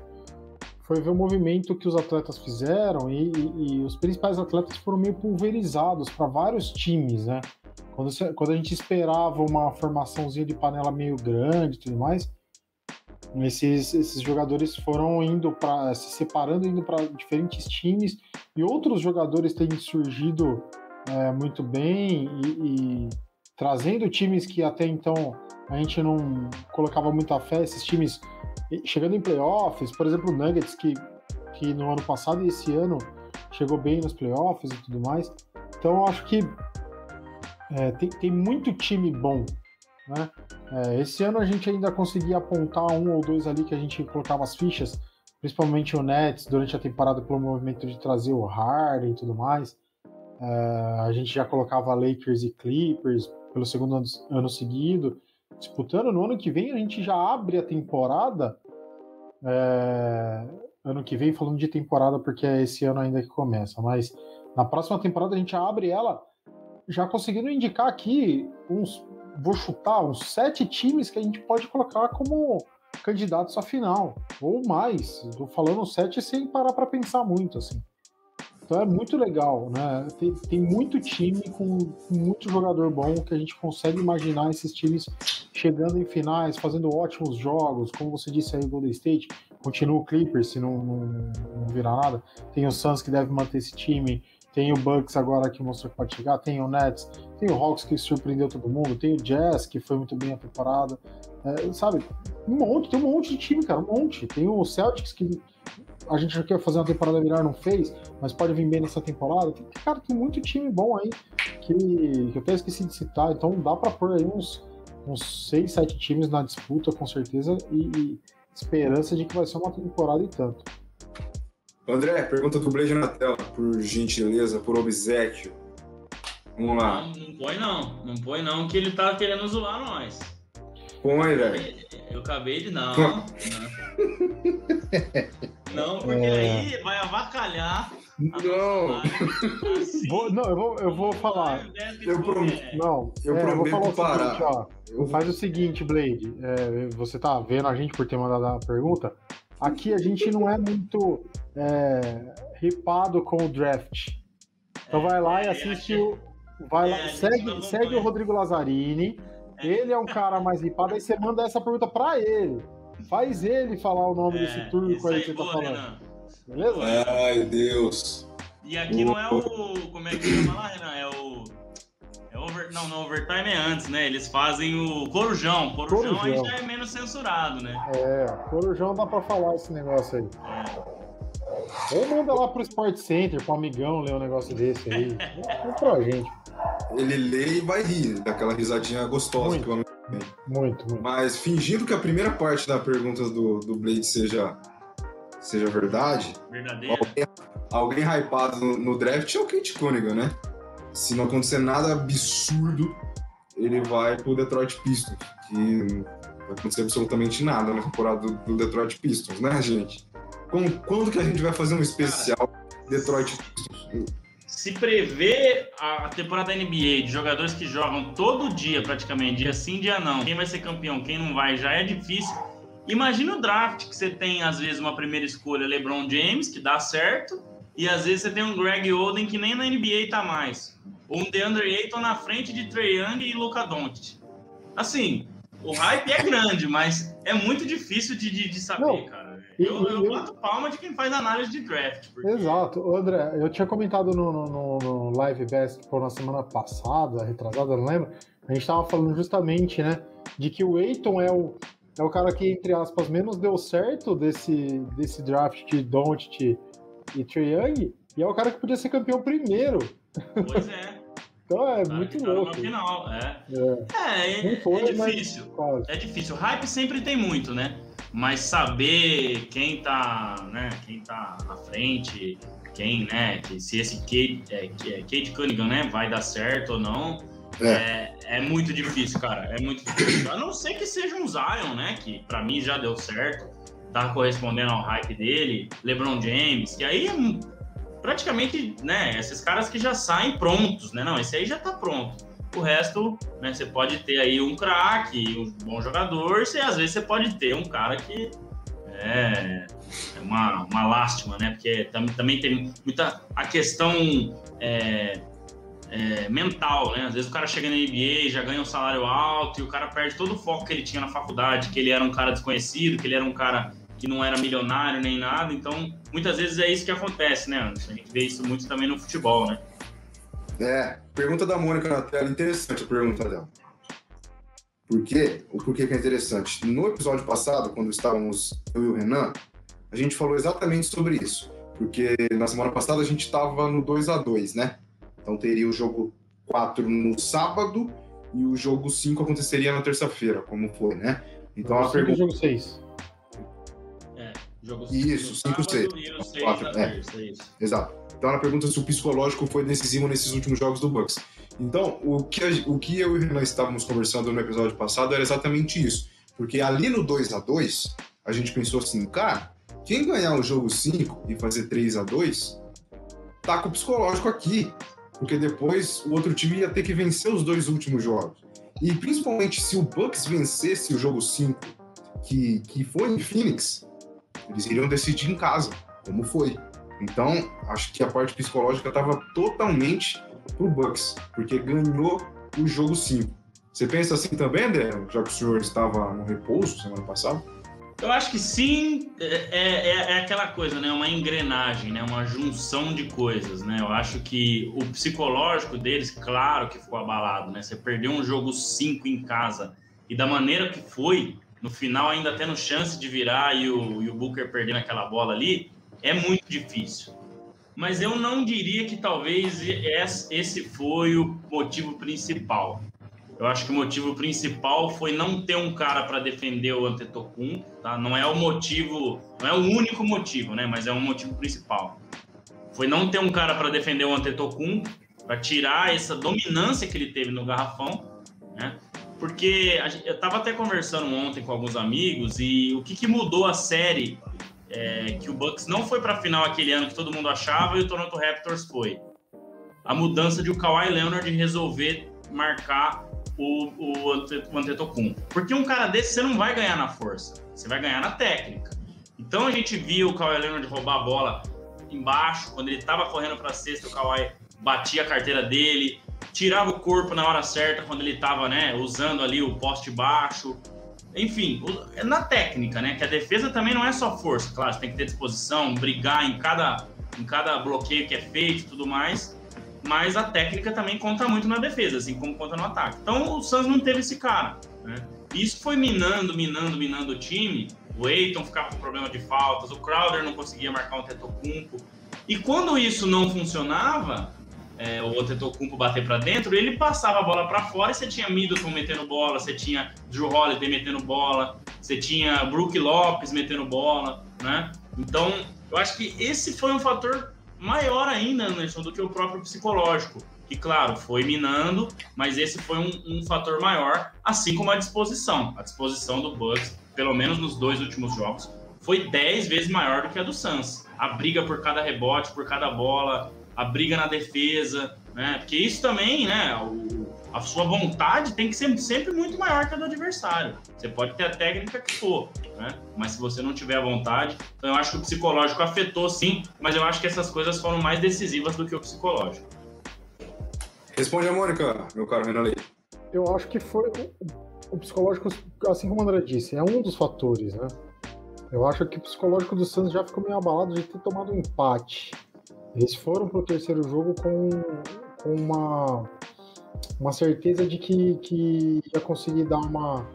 foi ver o movimento que os atletas fizeram e, e, e os principais atletas foram meio pulverizados para vários times, né? Quando, quando a gente esperava uma formaçãozinha de panela meio grande e tudo mais, esses, esses jogadores foram indo para se separando, indo para diferentes times e outros jogadores têm surgido é, muito bem e, e, trazendo times que até então a gente não colocava muita fé, esses times chegando em playoffs, por exemplo, o Nuggets que, que no ano passado e esse ano chegou bem nos playoffs e tudo mais. Então eu acho que é, tem, tem muito time bom né? É, esse ano a gente ainda conseguia apontar um ou dois ali que a gente colocava as fichas, principalmente o Nets durante a temporada pelo movimento de trazer o Harden e tudo mais. É, a gente já colocava Lakers e Clippers pelo segundo ano, ano, seguido, disputando. No ano que vem a gente já abre a temporada. É, ano que vem, falando de temporada, porque é esse ano ainda que começa, mas na próxima temporada a gente abre ela já conseguindo indicar aqui uns vou chutar uns sete times que a gente pode colocar como candidatos à final, ou mais. Estou falando sete sem parar para pensar muito, assim. Então é muito legal, né? Tem, tem muito time com, com, muito jogador bom que a gente consegue imaginar esses times chegando em finais, fazendo ótimos jogos, como você disse aí, Golden State, continua o Clippers se não, não, não virar nada. Tem o Suns que deve manter esse time, tem o Bucks agora que mostrou que pode chegar, tem o Nets, tem o Hawks que surpreendeu todo mundo, tem o Jazz que foi muito bem a temporada, é, sabe? Um monte, tem um monte de time, cara, um monte. Tem o Celtics que a gente já quer fazer uma temporada virar, não fez, mas pode vir bem nessa temporada. Tem, cara, tem muito time bom aí que, que eu até esqueci de citar, então dá para pôr aí uns, uns 6, 7 times na disputa, com certeza, e, e esperança de que vai ser uma temporada e tanto. André, pergunta do Blade na tela, por gentileza, por obsequio. Vamos lá. Não, não põe não, não põe não, que ele tá querendo zoar nós. Põe, velho. Eu acabei de não. não. não, porque é... aí vai avacalhar. Não. Assim, vou, não, eu vou, eu vou falar. Eu prometo. Não, eu é, prometo vou falar parar. O seguinte, ó. Eu... Faz o seguinte, Blade. É, você tá vendo a gente por ter mandado a pergunta? Aqui a gente não é muito é, ripado com o draft. Então vai lá e é, assiste o. Vai lá, é, segue, segue o Rodrigo Lazzarini. É. Ele é um cara mais ripado, aí você manda essa pergunta pra ele. Faz ele falar o nome desse turco aí, aí que você tá falando. Renan. Beleza? Ai, Deus. E aqui não é o. Como é que chama lá, Renan? É o. É over, não, não, overtime é antes, né? Eles fazem o Corujão. Corujão, Corujão. aí já é menos censurado, né? É, Corujão dá pra falar esse negócio aí. É. Ou manda lá pro Sport Center, pro amigão ler um negócio desse aí. É pra gente. Ele lê e vai rir, daquela risadinha gostosa muito, que o amigo tem. Muito, muito. Mas fingindo que a primeira parte da pergunta do, do Blade seja, seja verdade. Verdadeira. Alguém, alguém hypado no, no draft é o Kate Cunningham, né? Se não acontecer nada absurdo, ele vai pro Detroit Pistons. Que não vai acontecer absolutamente nada na temporada do, do Detroit Pistons, né, gente? quando que a gente vai fazer um especial Detroit Se prevê a temporada da NBA de jogadores que jogam todo dia, praticamente, dia sim, dia não, quem vai ser campeão, quem não vai, já é difícil. Imagina o draft que você tem, às vezes, uma primeira escolha, LeBron James, que dá certo, e às vezes você tem um Greg Oden que nem na NBA tá mais. Ou um DeAndre Ayton na frente de Trey Young e Luca Doncic. Assim, o hype é grande, mas é muito difícil de, de, de saber, não. cara. Eu, eu, eu bato palma de quem faz análise de draft. Porque... Exato. André, eu tinha comentado no, no, no Live Basketball na semana passada, retrasada, não lembro. A gente estava falando justamente, né, de que o Eiton é o, é o cara que, entre aspas, menos deu certo desse, desse draft de Doncic e Trae Young, e é o cara que podia ser campeão primeiro. Pois é. Então é tá, muito tá louco. Final, é. É, é, é, foi, é difícil. Mas... É difícil. O hype sempre tem muito, né? Mas saber quem tá, né, quem tá na frente, quem, né, que se esse Kate, é, é, Kate Cunningham, né, vai dar certo ou não, é. é. É, muito difícil, cara, é muito difícil. A não ser que seja um Zion, né, que para mim já deu certo, tá correspondendo ao hype dele, LeBron James, que aí é praticamente, né, esses caras que já saem prontos, né, não, esse aí já tá pronto. O resto, né, você pode ter aí um craque, um bom jogador, e às vezes você pode ter um cara que é, é uma, uma lástima, né? Porque tam, também tem muita a questão é, é, mental, né? Às vezes o cara chega na NBA, já ganha um salário alto e o cara perde todo o foco que ele tinha na faculdade, que ele era um cara desconhecido, que ele era um cara que não era milionário nem nada. Então, muitas vezes é isso que acontece, né, Anderson? A gente vê isso muito também no futebol, né? É, pergunta da Mônica na tela, interessante a pergunta dela. Por quê? O porquê que é interessante? No episódio passado, quando estávamos eu e o Renan, a gente falou exatamente sobre isso. Porque na semana passada a gente estava no 2 a 2 né? Então teria o jogo 4 no sábado e o jogo 5 aconteceria na terça-feira, como foi, né? Então a pergunta. jogo 6. É, jogo Isso, 5 6. 4, é. Terça, Exato. Então ela pergunta se o psicológico foi decisivo nesses últimos jogos do Bucks. Então, o que, a, o que eu e o Renan estávamos conversando no episódio passado era exatamente isso. Porque ali no 2 a 2 a gente pensou assim, cara, quem ganhar o jogo 5 e fazer 3 a 2 tá com o psicológico aqui. Porque depois o outro time ia ter que vencer os dois últimos jogos. E principalmente se o Bucks vencesse o jogo 5, que, que foi em Phoenix, eles iriam decidir em casa, como foi. Então, acho que a parte psicológica estava totalmente pro Bucks, porque ganhou o jogo 5. Você pensa assim também, André? Já que o senhor estava no repouso semana passada? Eu acho que sim, é, é, é, aquela coisa, né? Uma engrenagem, né? Uma junção de coisas, né? Eu acho que o psicológico deles, claro que ficou abalado, né? Você perdeu um jogo 5 em casa e da maneira que foi, no final ainda tendo chance de virar e o, e o Booker perdendo aquela bola ali, é muito difícil. Mas eu não diria que talvez esse foi o motivo principal. Eu acho que o motivo principal foi não ter um cara para defender o Antetokounmpo, tá? Não é o motivo, não é o único motivo, né? Mas é um motivo principal. Foi não ter um cara para defender o Antetokounmpo, para tirar essa dominância que ele teve no garrafão, né? Porque eu estava até conversando ontem com alguns amigos e o que, que mudou a série é, que o Bucks não foi para a final aquele ano que todo mundo achava e o Toronto Raptors foi. A mudança de o Kawhi Leonard resolver marcar o, o, o Antetokounmpo. Porque um cara desse você não vai ganhar na força, você vai ganhar na técnica. Então a gente viu o Kawhi Leonard roubar a bola embaixo, quando ele estava correndo para a cesta, o Kawhi batia a carteira dele, tirava o corpo na hora certa quando ele estava né, usando ali o poste baixo. Enfim, é na técnica, né? Que a defesa também não é só força, claro, você tem que ter disposição, brigar em cada, em cada bloqueio que é feito e tudo mais mas a técnica também conta muito na defesa, assim como conta no ataque. Então o Suns não teve esse cara, né? Isso foi minando, minando, minando o time. O Eiton ficava com problema de faltas, o Crowder não conseguia marcar um Tetocumpo. E quando isso não funcionava, é, o Tetocumpo bater para dentro, ele passava a bola para fora e você tinha Middleton metendo bola, você tinha Drew Holiday metendo bola, você tinha Brook Lopes metendo bola, né? Então, eu acho que esse foi um fator maior ainda, Anderson, do que o próprio psicológico. Que, claro, foi minando, mas esse foi um, um fator maior, assim como a disposição. A disposição do Bucks, pelo menos nos dois últimos jogos, foi 10 vezes maior do que a do Suns. A briga por cada rebote, por cada bola, a briga na defesa, né? Porque isso também, né? O, a sua vontade tem que ser sempre muito maior que a do adversário. Você pode ter a técnica que for, né? Mas se você não tiver a vontade, então eu acho que o psicológico afetou sim, mas eu acho que essas coisas foram mais decisivas do que o psicológico. Responde a Mônica, meu caro Renan Leite. Eu acho que foi o psicológico, assim como o André disse, é um dos fatores, né? Eu acho que o psicológico do Santos já ficou meio abalado de ter tomado um empate. Eles foram para o terceiro jogo com, com uma uma certeza de que, que ia conseguir dar uma,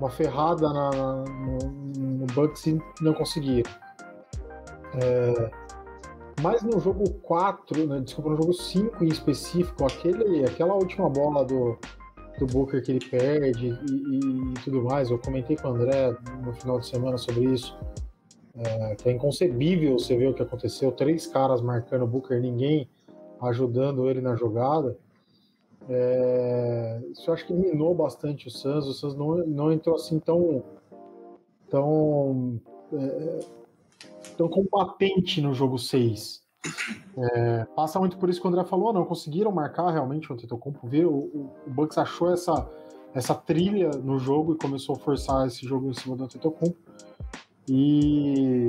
uma ferrada na, no, no Bucks e não conseguia. É, mas no jogo 4, né, desculpa, no jogo 5 em específico, aquele, aquela última bola do, do Booker que ele perde e, e, e, tudo mais, eu comentei com o André no final de semana sobre isso, é, é inconcebível você ver o que aconteceu, três caras marcando o Booker, ninguém ajudando ele na jogada. É, isso eu acho que minou bastante o Suns. O Suns não, não entrou assim tão tão é, tão combatente no jogo 6. É, passa muito por isso que o André falou, não conseguiram marcar realmente o Antetokounmpo. Ver, o, o Bucks achou essa essa trilha no jogo e começou a forçar esse jogo em cima do Antetokounmpo. E,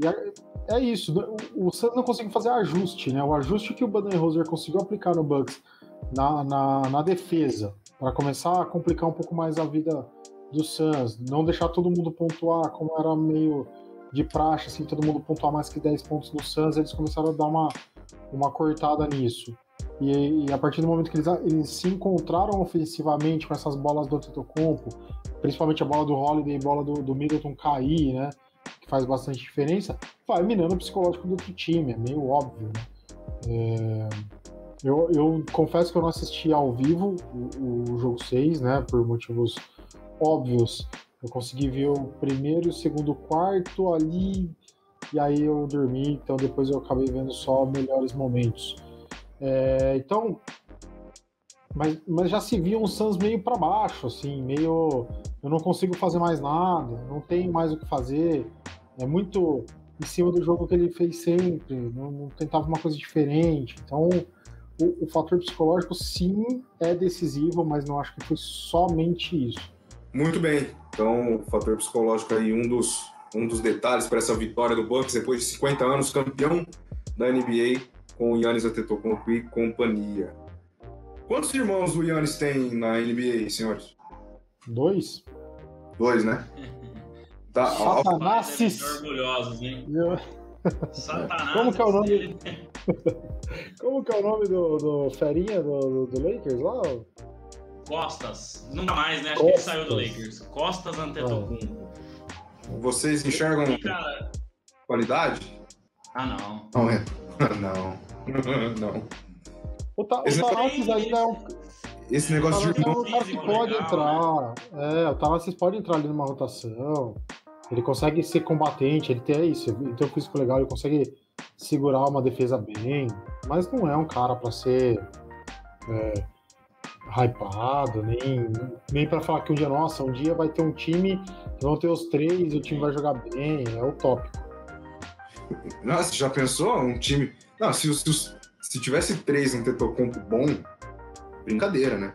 e é, é, isso. O, o não conseguiu fazer ajuste, né? O ajuste que o Budenholzer conseguiu aplicar no Bucks na, na, na defesa, para começar a complicar um pouco mais a vida do Suns, não deixar todo mundo pontuar como era meio de praxe, assim, todo mundo pontuar mais que 10 pontos no Suns, eles começaram a dar uma, uma cortada nisso. E, e a partir do momento que eles, eles, se encontraram ofensivamente com essas bolas do Antetokounmpo, principalmente a bola do Holiday e a bola do, do Middleton cair, né, que faz bastante diferença, vai minando o psicológico do outro time, é meio óbvio, né? É... Eu, eu confesso que eu não assisti ao vivo o, o jogo 6, né? Por motivos óbvios. Eu consegui ver o primeiro e o segundo quarto ali, e aí eu dormi, então depois eu acabei vendo só melhores momentos. É, então, mas, mas já se via um Suns meio para baixo, assim, meio. Eu não consigo fazer mais nada, não tenho mais o que fazer. É muito em cima do jogo que ele fez sempre, não, não tentava uma coisa diferente. Então, o, o, fator psicológico sim é decisivo, mas não acho que foi somente isso. Muito bem. Então, o fator psicológico aí, um dos, um dos detalhes para essa vitória do Bucks, depois de 50 anos, campeão da NBA, com o Yannis Antetokounmpo e companhia. Quantos irmãos o Yannis tem na NBA, senhores? Dois. Dois, né? Tá, orgulhosos, hein? Eu- Satanás. Como que é o nome? ele- Como que é o nome do, do ferinha do, do, do Lakers lá? Costas. Nunca mais, né? Acho que ele Costas. saiu do Lakers. Costas Antetokounmpo. vocês enxergam E, cara... qualidade? Ah, não. Não, é. Não. Não. O, Ta, o Esse Thanasis ainda é um, Esse negócio de Thanasis é irmão. um cara que pode legal, entrar. É, o Thanasis pode entrar ali numa rotação. Ele consegue ser combatente, ele tem isso, ele tem um físico legal, ele consegue segurar uma defesa bem, mas não é um cara pra ser é, hypado, nem, nem pra falar que um dia, nossa, um dia vai ter um time que vão ter os três e o time vai jogar bem, é utópico. Nossa, já pensou? Um time. Não, se, se, se tivesse três um Tetocompo bom, brincadeira, né?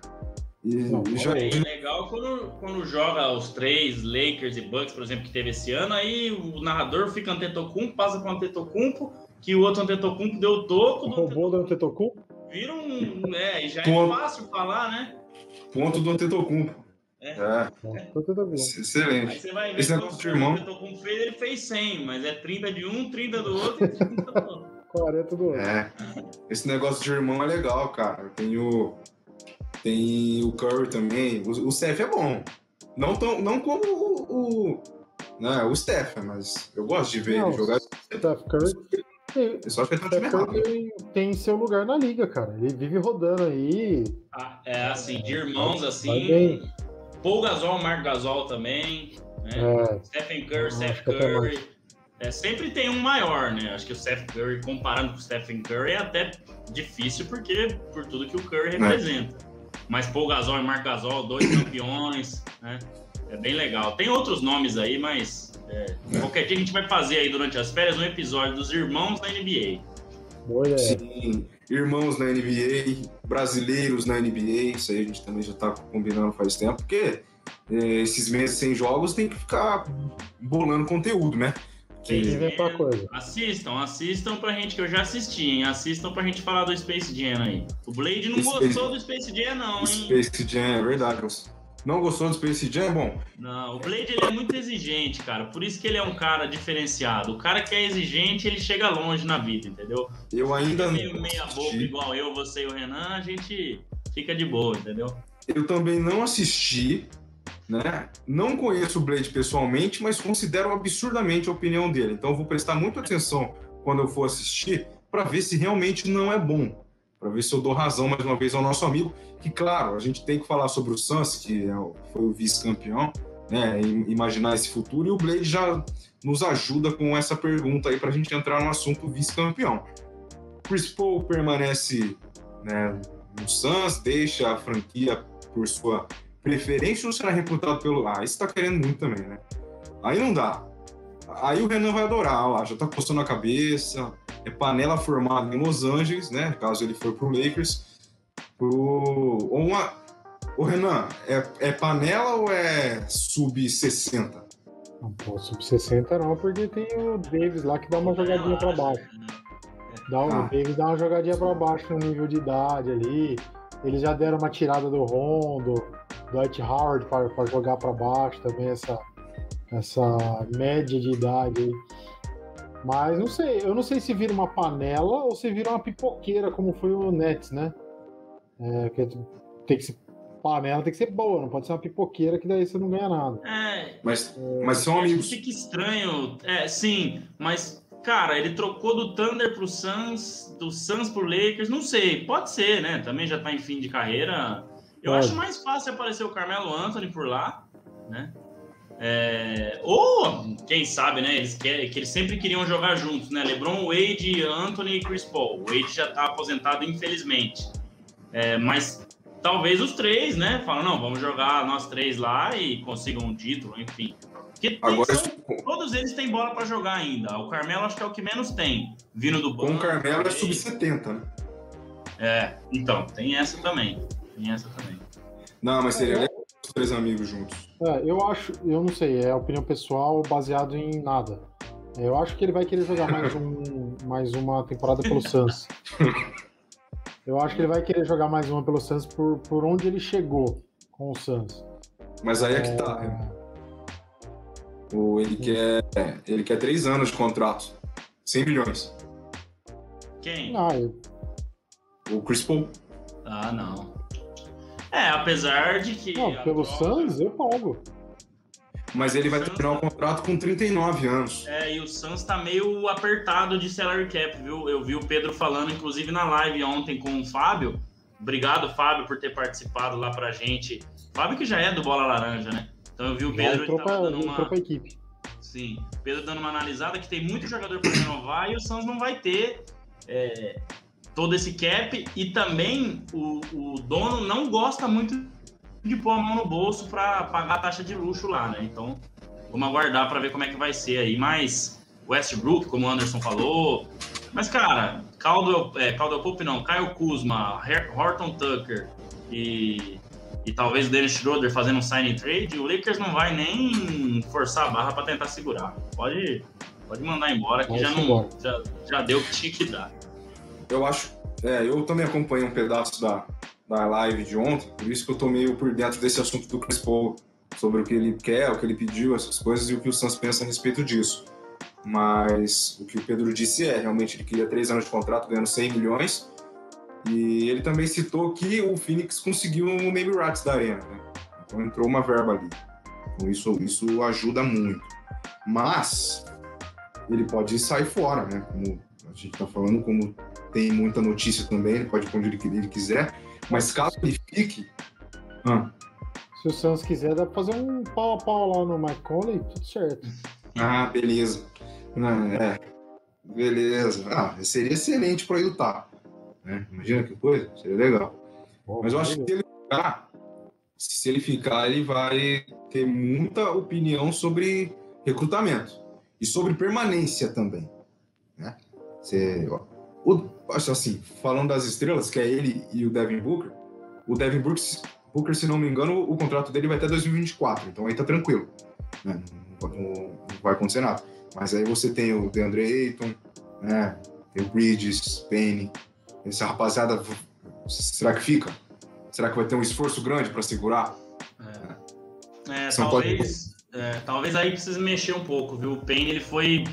E, Não, e já. É legal quando, quando joga os três, Lakers e Bucks, por exemplo, que teve esse ano, aí o narrador fica Antetokounmpo, passa com Antetokounmpo, que o outro Antetokounmpo deu o toco O do robô do Antetokounmpo? Vira um... É, e já é Pô. fácil falar, né? Ponto do Tetocumpo. É. É, Tô tentando ver. Aí excelente. você vai ver Esse que negócio de o irmão. Antetokounmpo fez, ele fez 100, mas é 30 de um, 30 do outro e 30 do outro. 40 do outro. É. Esse negócio de irmão é legal, cara. Tem o. Tem o Curry também. O, o Steph é bom. Não, tão, não como o. o né, o Steph, mas eu gosto de ver Não, ele jogar. Steph Curry. Eu só acho que ele tá time Steph errado. Curry tem, tem seu lugar na liga, cara. Ele vive rodando aí. Ah, É assim, de irmãos Vai assim. Paul Gasol, Mark Gasol também. Né? É, Stephen Curry, Steph Curry. É, sempre tem um maior, né? Acho que o Steph Curry, comparando com o Stephen Curry, é até difícil porque por tudo que o Curry representa. Mas Paul Gasol e Mark Gasol, dois campeões, né? É bem legal. Tem outros nomes aí, mas é, qualquer dia a gente vai fazer aí durante as férias um episódio dos irmãos da NBA. boa ideia. Sim, irmãos na NBA, brasileiros na NBA, isso aí a gente também já tá combinando faz tempo, porque é, esses meses sem jogos tem que ficar bolando conteúdo, né? Tem que Que- inventar coisa. Assistam, assistam pra gente, que eu já assisti, hein? Assistam pra gente falar do Space Jam aí. O Blade não Space- gostou do Space Jam, não, hein? Space Jam, é verdade. Não gostou do Space Jam? Bom, Não, o Blade ele é muito exigente, cara. Por isso que ele é um cara diferenciado. O cara que é exigente, ele chega longe na vida, entendeu? eu ainda é não meio meia boca, igual eu, você e o Renan, a gente fica de boa, entendeu? Eu também não assisti, né? Não conheço o Blade pessoalmente, mas considero absurdamente a opinião dele. Então eu vou prestar muita atenção quando eu for assistir para ver se realmente não é bom. Para ver se eu dou razão mais uma vez ao nosso amigo. Que, claro, a gente tem que falar sobre o Suns, que é foi o vice-campeão, né? imaginar esse futuro. E o Blade já nos ajuda com essa pergunta aí para a gente entrar no assunto vice-campeão. Chris Paul permanece né, no Suns, deixa a franquia por sua preferência ou será recrutado pelo. Ah, isso tá querendo muito também, né? Aí não dá. Aí o Renan vai adorar, lá, já tá coçando a cabeça. É panela formada em Los Angeles, né? Caso ele for pro Lakers. Pro. Uma. Ô Renan, é, é panela ou é sub-60? Não pô, sub-60 não, porque tem o Davis lá que dá uma jogadinha pra baixo. Dá, um- Ah. O Davis dá uma jogadinha pra baixo no nível de idade ali. Eles já deram uma tirada do Rondo, do Dwight Howard pra jogar pra baixo também, essa, essa média de idade aí. Mas não sei, eu não sei se vira uma panela ou se vira uma pipoqueira, como foi o Nets, né? É, que tem que ser panela, tem que ser boa, não pode ser uma pipoqueira que daí você não ganha nada. É, Mas, mas são que amigos. fica estranho. É, sim, mas, cara, ele trocou do Thunder pro Suns, do Suns pro Lakers, não sei, pode ser, né? Também já tá em fim de carreira. Eu Pode. acho mais fácil aparecer o Carmelo Anthony por lá, né? É, ou, quem sabe, né? Eles querem, que eles sempre queriam jogar juntos, né? LeBron, Wade, Anthony e Chris Paul. O Wade já tá aposentado, infelizmente. É, mas talvez os três, né? Falam, não, vamos jogar nós três lá e consigam um título, enfim. Porque tem- Agora, são- todos eles têm bola pra jogar ainda. O Carmelo acho que é o que menos tem, vindo do banco. com o Carmelo é também. sub-70, né? É, então, tem essa também. Tem essa também. Não, mas seria legal três amigos juntos. É, eu acho, eu não sei, é opinião pessoal baseado em nada. Eu acho que ele vai querer jogar mais, um, mais uma temporada pelo Suns. Eu acho que ele vai querer jogar mais uma pelo Suns por, por onde ele chegou com o Suns. Mas aí é que tá. né? O, ele, quer, ele quer três anos de contrato. 100 milhões. Quem? Ah, eu- O Chris Paul. Ah, não. É, apesar de que. não, pelo troca- Suns eu pago. Mas ele vai terminar o contrato com 39 anos. É, e o Suns tá meio apertado de salary cap, viu? Eu vi o Pedro falando, inclusive na live ontem com o Fábio. Obrigado, Fábio, por ter participado lá pra gente. Fábio que já é do Bola Laranja, né? Então eu vi o Pedro ele tava dando uma. pra equipe. Sim, Pedro dando uma analisada que tem muito jogador para renovar e o Suns não vai ter é, todo esse cap e também o, o dono não gosta muito de pôr a mão no bolso para pagar a taxa de luxo lá, né? Então vamos aguardar para ver como é que vai ser aí. Mas Westbrook, como o Anderson falou, mas cara, Caldwell, é, Caldwell Pope não, Kyle Kuzma, Horton Tucker e e talvez o Dennis Schroeder fazendo um sign trade, o Lakers não vai nem forçar a barra para tentar segurar. Pode, pode mandar embora que já não já, já deu o que tinha que dar. Eu acho. É, eu também acompanhei um pedaço da, da live de ontem, por isso que eu tô meio por dentro desse assunto do Chris Paul, sobre o que ele quer, o que ele pediu, essas coisas, e o que o Suns pensa a respeito disso. Mas o que o Pedro disse é, realmente ele queria três anos de contrato ganhando 100 milhões, e ele também citou que o Phoenix conseguiu o name rights da arena, né? Então entrou uma verba ali. Então isso, isso ajuda muito. Mas ele pode sair fora, né? Como a gente tá falando, como tem muita notícia também, ele pode ir pra onde ele, ele quiser. Mas caso ele fique. Ah, Se o Suns quiser, dá pra fazer um pau a pau lá no Mike Conley, tudo certo. ah, beleza. Não, é. Beleza. Ah, seria excelente para Utah. Né? Imagina que coisa, seria legal. Pô, Mas eu acho que se ele ficar, se ele ficar, ele vai ter muita opinião sobre recrutamento e sobre permanência também, né? Você, o, acho assim, falando das estrelas, que é ele e o Devin Booker, o Devin Booker, se- não me engano, o contrato dele vai até 2024, então aí tá tranquilo, né? Não, não- vai acontecer nada. Mas aí você tem o DeAndre Ayton, né? Tem o Bridges, Penny, essa rapaziada, será que fica? Será que vai ter um esforço grande para segurar? É, São talvez, é, talvez aí precise mexer um pouco, viu? O Payne ele foi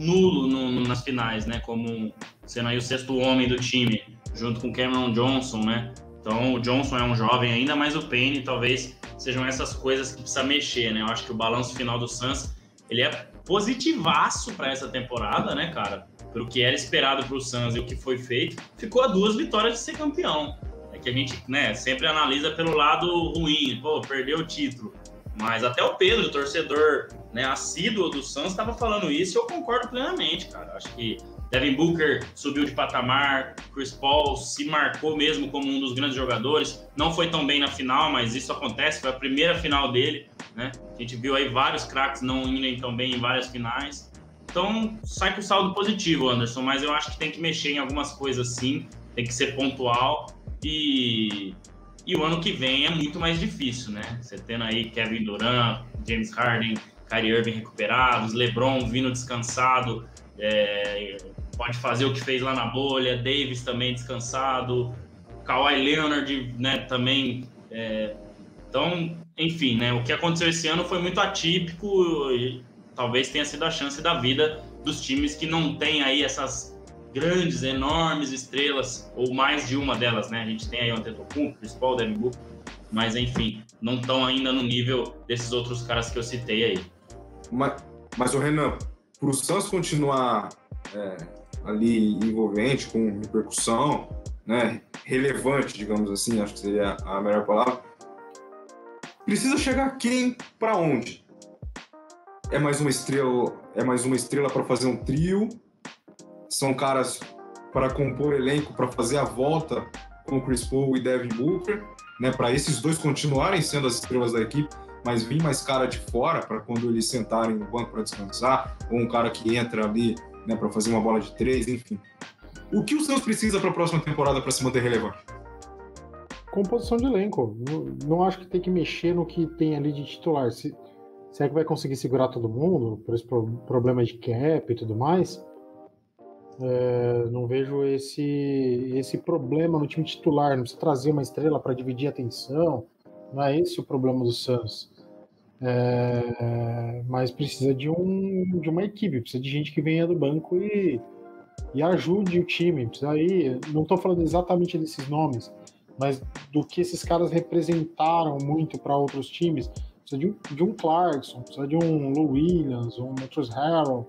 nulo no- no- nas finais, né? Como sendo aí o sexto homem do time, junto com Cameron Johnson, né? Então o Johnson é um jovem ainda, mas o Payne talvez sejam essas coisas que precisa mexer, né? Eu acho que o balanço final do Suns ele é positivaço para essa temporada, né, cara? Pelo que era esperado para o Suns e o que foi feito, ficou a duas vitórias de ser campeão. É que a gente, né, sempre analisa pelo lado ruim, pô, perdeu o título. Mas até o Pedro, torcedor né, assíduo do Suns, estava falando isso e eu concordo plenamente, cara. Acho que Devin Booker subiu de patamar, Chris Paul se marcou mesmo como um dos grandes jogadores. Não foi tão bem na final, mas isso acontece, foi a primeira final dele, né? A gente viu aí vários craques não indo tão bem em várias finais. Então, sai com saldo positivo, Anderson, mas eu acho que tem que mexer em algumas coisas sim, tem que ser pontual e e o ano que vem é muito mais difícil, né? Você tendo aí Kevin Durant, James Harden, Kyrie Irving recuperados, LeBron vindo descansado, é, pode fazer o que fez lá na bolha, Davis também descansado, Kawhi Leonard, né, também. é, então, enfim, né, o que aconteceu esse ano foi muito atípico e talvez tenha sido a chance da vida dos times que não têm aí essas grandes, enormes estrelas, ou mais de uma delas, né? A gente tem aí o Antetokounmpo, Chris Paul, Devin Booker, mas enfim, não estão ainda no nível desses outros caras que eu citei aí. Mas, mas o Renan, para o Suns continuar é, ali envolvente, com repercussão, né, relevante, digamos assim, acho que seria a melhor palavra, precisa chegar quem para onde? É mais uma estrela, é mais uma estrela para fazer um trio? São caras para compor elenco, para fazer a volta com Chris Paul e Devin Booker, né, para esses dois continuarem sendo as estrelas da equipe, mas vir mais cara de fora para quando eles sentarem no banco para descansar, ou um cara que entra ali né, para fazer uma bola de três, enfim. O que o Santos precisa para a próxima temporada para se manter relevante? Composição de elenco. Não, acho que tem que mexer no que tem ali de titular. Se, se é que vai conseguir segurar todo mundo, por esse pro- problema de cap e tudo mais, é, não vejo esse, esse problema no time titular. Não precisa trazer uma estrela para dividir a atenção. Não é esse o problema do Santos. É, mas precisa de, um, de uma equipe, precisa de gente que venha do banco e, e ajude o time. Precisa aí, não estou falando exatamente desses nomes, mas do que esses caras representaram muito para outros times. Precisa de um, de um Clarkson, precisa de um Lou Williams, um Matthews Harrell,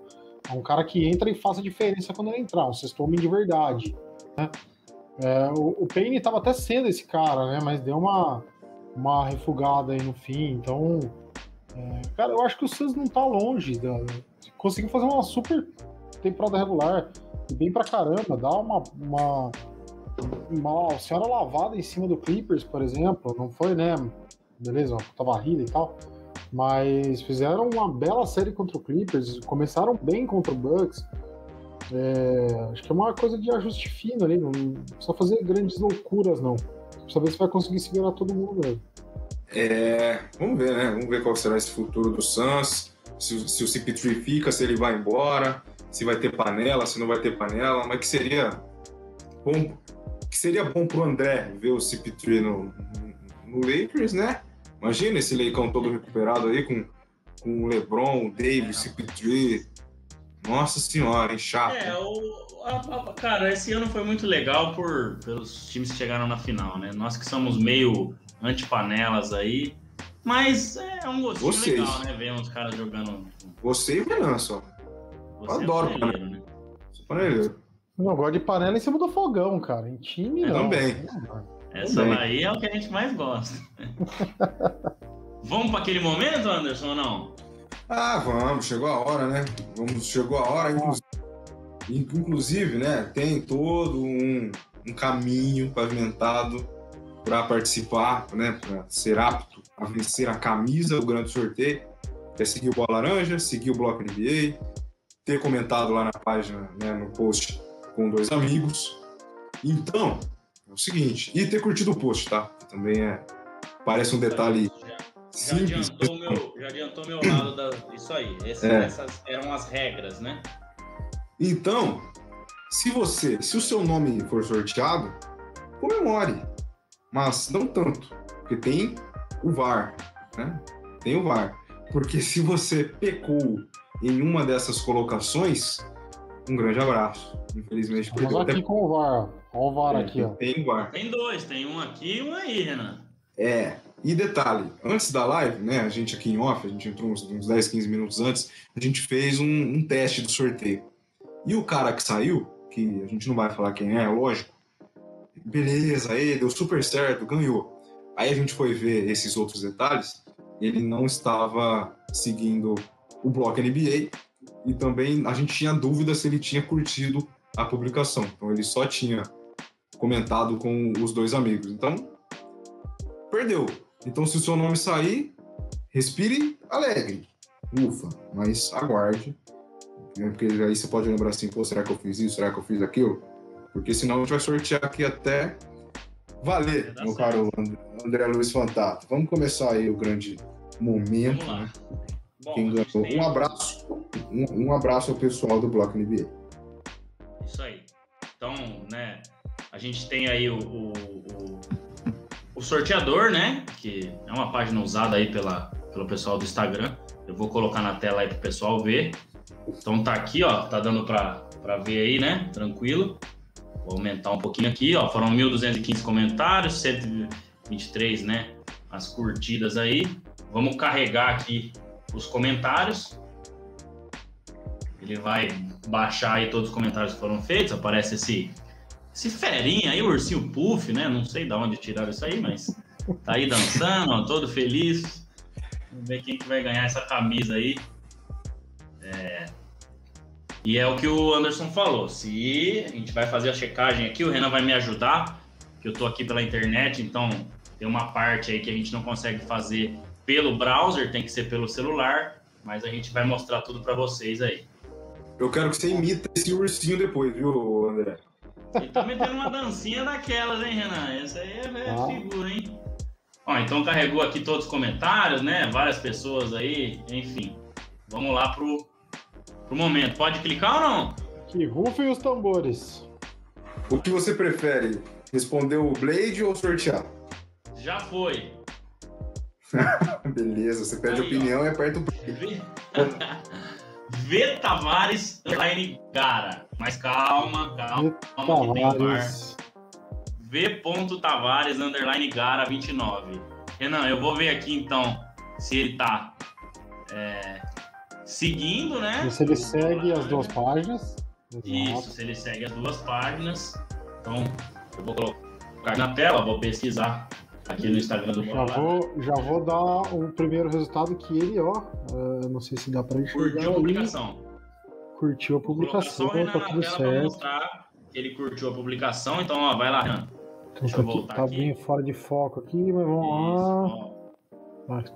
um cara que entra e faça diferença quando ele entrar, um sexto homem de verdade. Né? É, o, o Payne estava até sendo esse cara, né? Mas deu uma, uma refugada aí no fim. Então, é, cara, eu acho que o Suns não tá longe. Da, conseguiu fazer uma super temporada regular. Bem pra caramba. Dá uma, uma, uma senhora lavada em cima do Clippers, por exemplo. Não foi, né? Beleza, uma puta e tal. Mas fizeram uma bela série contra o Clippers. Começaram bem contra o Bucks. É, acho que é uma coisa de ajuste fino ali, não precisa fazer grandes loucuras, não. Ver se vai conseguir segurar todo mundo mesmo. É, vamos ver, né? Vamos ver qual será esse futuro do Suns. Se, se o CP3 fica, se ele vai embora, se vai ter panela, se não vai ter panela, mas que seria bom, que seria bom pro André ver o CP3 no, no Lakers, né? Imagina esse leicão todo recuperado aí com, com o LeBron, o Davis, o CP3, nossa senhora, hein? Chato. É, o, cara, esse ano foi muito legal por, pelos times que chegaram na final, né? Nós que somos meio anti-panelas aí. Mas é um gostinho Vocês. legal, né? Ver uns caras jogando. Você e o Renan só. Você Eu adoro é panela. Né? Sou paneleiro. Não, gosto de panela em cima do fogão, cara. Em time, não. Também. Essa daí é o que a gente mais gosta. Vamos para aquele momento, Anderson, ou não? Ah, vamos, chegou a hora, né? Vamos, chegou a hora, inclusive, inclusive né? Tem todo um, um caminho pavimentado para participar, né? Para ser apto a vencer a camisa do grande sorteio. É seguir o Bola Laranja, seguir o Bloco NBA, ter comentado lá na página, né, no post com dois amigos. Então, é o seguinte, e ter curtido o post, tá? Também é parece um detalhe já adiantou, meu, já adiantou meu lado da, isso aí. Essas, é. essas eram as regras, né? Então, se você, se o seu nome for sorteado, comemore, mas não tanto, porque tem o VAR, né? Tem o VAR. Porque se você pecou em uma dessas colocações, um grande abraço. Infelizmente, Estamos aqui até... com o VAR. Olha o VAR é, aqui, ó. Tem o VAR. Tem dois, tem um aqui e um aí, Renan. É, e detalhe, antes da live, né, a gente aqui em off, a gente entrou uns, uns 10, 15 minutos antes, a gente fez um, um, teste do sorteio. E o cara que saiu, que a gente não vai falar quem é, lógico, beleza, aí deu super certo, ganhou. Aí a gente foi ver esses outros detalhes, ele não estava seguindo o bloco NBA e também a gente tinha dúvida se ele tinha curtido a publicação. Então ele só tinha comentado com os dois amigos. Então, perdeu. Então, se o seu nome sair, respire alegre. Ufa, mas aguarde. Né? Porque aí você pode lembrar assim, pô, será que eu fiz isso? Será que eu fiz aquilo? Porque senão a gente vai sortear aqui até valer, meu caro André Luiz Fantato. Vamos começar aí o grande momento. Né? Bom, Quem ganhou. Tem... Um abraço. Um, um, abraço ao pessoal do Bloco NBA. Isso aí. Então, né, a gente tem aí o, o, o o sorteador, né? Que é uma página usada aí pela, pelo pessoal do Instagram. Eu vou colocar na tela aí pro pessoal ver. Então tá aqui, ó. Tá dando pra ver aí, né? Tranquilo. Vou aumentar um pouquinho aqui, ó. Foram 1.215 comentários, 123, né? As curtidas aí. Vamos carregar aqui os comentários. Ele vai baixar aí todos os comentários que foram feitos. Aparece esse esse ferinha aí, o ursinho puff, né? Não sei de onde tiraram isso aí, mas tá aí dançando, ó, todo feliz. Vamos ver quem que vai ganhar essa camisa aí. É... E é o que o Anderson falou. Se a gente vai fazer a checagem aqui, o Renan vai me ajudar, que eu tô aqui pela internet, então tem uma parte aí que a gente não consegue fazer pelo browser, tem que ser pelo celular, mas a gente vai mostrar tudo para vocês aí. Eu quero que você imita esse ursinho depois, viu, André? Ele tá metendo uma dancinha daquelas, hein, Renan? Essa aí é, é ah. figura, hein? Ó, então carregou aqui todos os comentários, né? Várias pessoas aí, enfim. Vamos lá pro, pro momento. Pode clicar ou não? Que rufem os tambores. O que você prefere? Responder o Blade ou sortear? Já foi. Beleza, você pede Aí, opinião ó. e aperta o. V... v Tavares Line Gara. Mas calma, calma. calma Tavares. V. Tavares underline Gara 29. Renan, eu vou ver aqui então se ele tá é, seguindo, né? Se ele segue as duas páginas. Isso, se ele segue as duas páginas. Então, eu vou colocar na tela, vou pesquisar aqui no Instagram do já vou, já vou dar o primeiro resultado que ele, ó, uh, não sei se dá para enxergar Curtiu a publicação. Curtiu a publicação, tá tudo certo. ele curtiu a publicação, então ó, vai lá, Renan. Então, Deixa tá, eu voltar tá aqui. bem fora de foco aqui, mas vamos Isso, lá.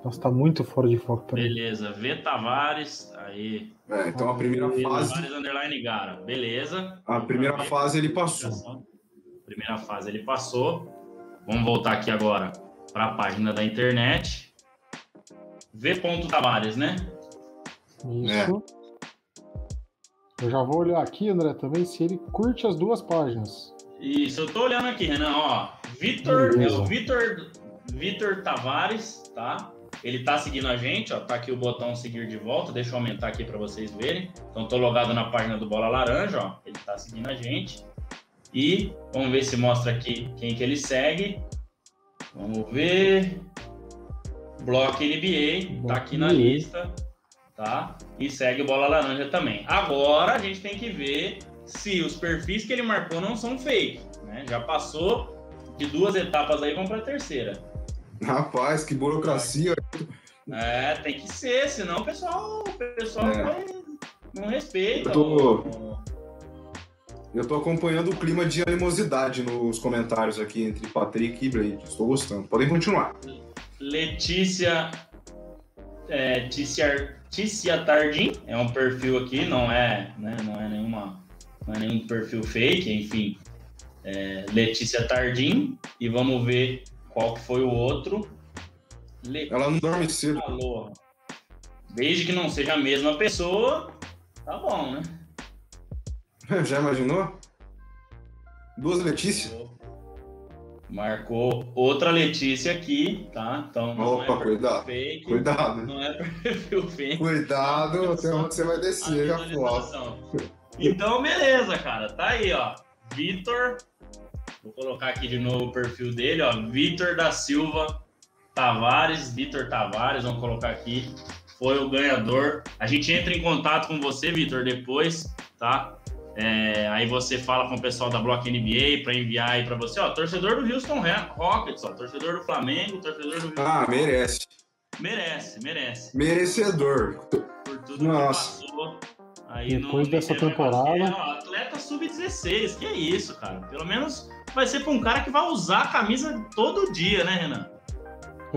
Nossa, tá muito fora de foco também. Beleza, V Tavares, aí. É, então a primeira fase. Tavares underline Gara, beleza. A primeira fase ele passou. Primeira fase ele passou. Vamos voltar aqui agora para a página da internet. V. Tavares, né? Isso. É. Eu já vou olhar aqui, André, também se ele curte as duas páginas. Isso, eu tô olhando aqui, Renan, ó. Vitor, é o Vitor, Vitor Tavares, tá? Ele tá seguindo a gente, ó. Tá aqui o botão seguir de volta. Deixa eu aumentar aqui para vocês verem. Então, tô logado na página do Bola Laranja, ó. Ele tá seguindo a gente. E vamos ver se mostra aqui quem que ele segue. Vamos ver. Bloco NBA, tá aqui na lista, tá? E segue Bola Laranja também. Agora a gente tem que ver se os perfis que ele marcou não são fake, né? Já passou de duas etapas aí, vamos para a terceira. Rapaz, que burocracia. É, tem que ser, senão o pessoal, o pessoal é. não respeita. Eu tô... Eu tô acompanhando o clima de animosidade nos comentários aqui entre Patrick e Blade. Estou gostando. Podem continuar. Letícia. É, Tícia, Tícia Tardim é um perfil aqui, não é, né, não é nenhuma, não é nenhum perfil fake, enfim. É, Letícia Tardim e vamos ver qual que foi o outro. Letícia Ela não dorme cedo. Desde que não seja a mesma pessoa, tá bom, né? Já imaginou? Duas Letícias? Marcou outra Letícia aqui, tá? Então não Opa, é cuidado. Fake, cuidado. Não é perfil fake. Cuidado, até onde você vai descer, já Então, beleza, cara. Tá aí, ó. Vitor. Vou colocar aqui de novo o perfil dele, ó. Vitor da Silva Tavares. Vitor Tavares, vamos colocar aqui. Foi o ganhador. A gente entra em contato com você, Vitor, depois, tá? É, aí você fala com o pessoal da Block NBA para enviar aí para você, ó, torcedor do Houston Rockets, ó, torcedor do Flamengo, torcedor do Ah, merece. Merece, merece. Merecedor. Por tudo Nossa. que passou. Aí Depois dessa temporada. atleta sub-16, que é isso, cara. Pelo menos vai ser para um cara que vai usar a camisa todo dia, né, Renan?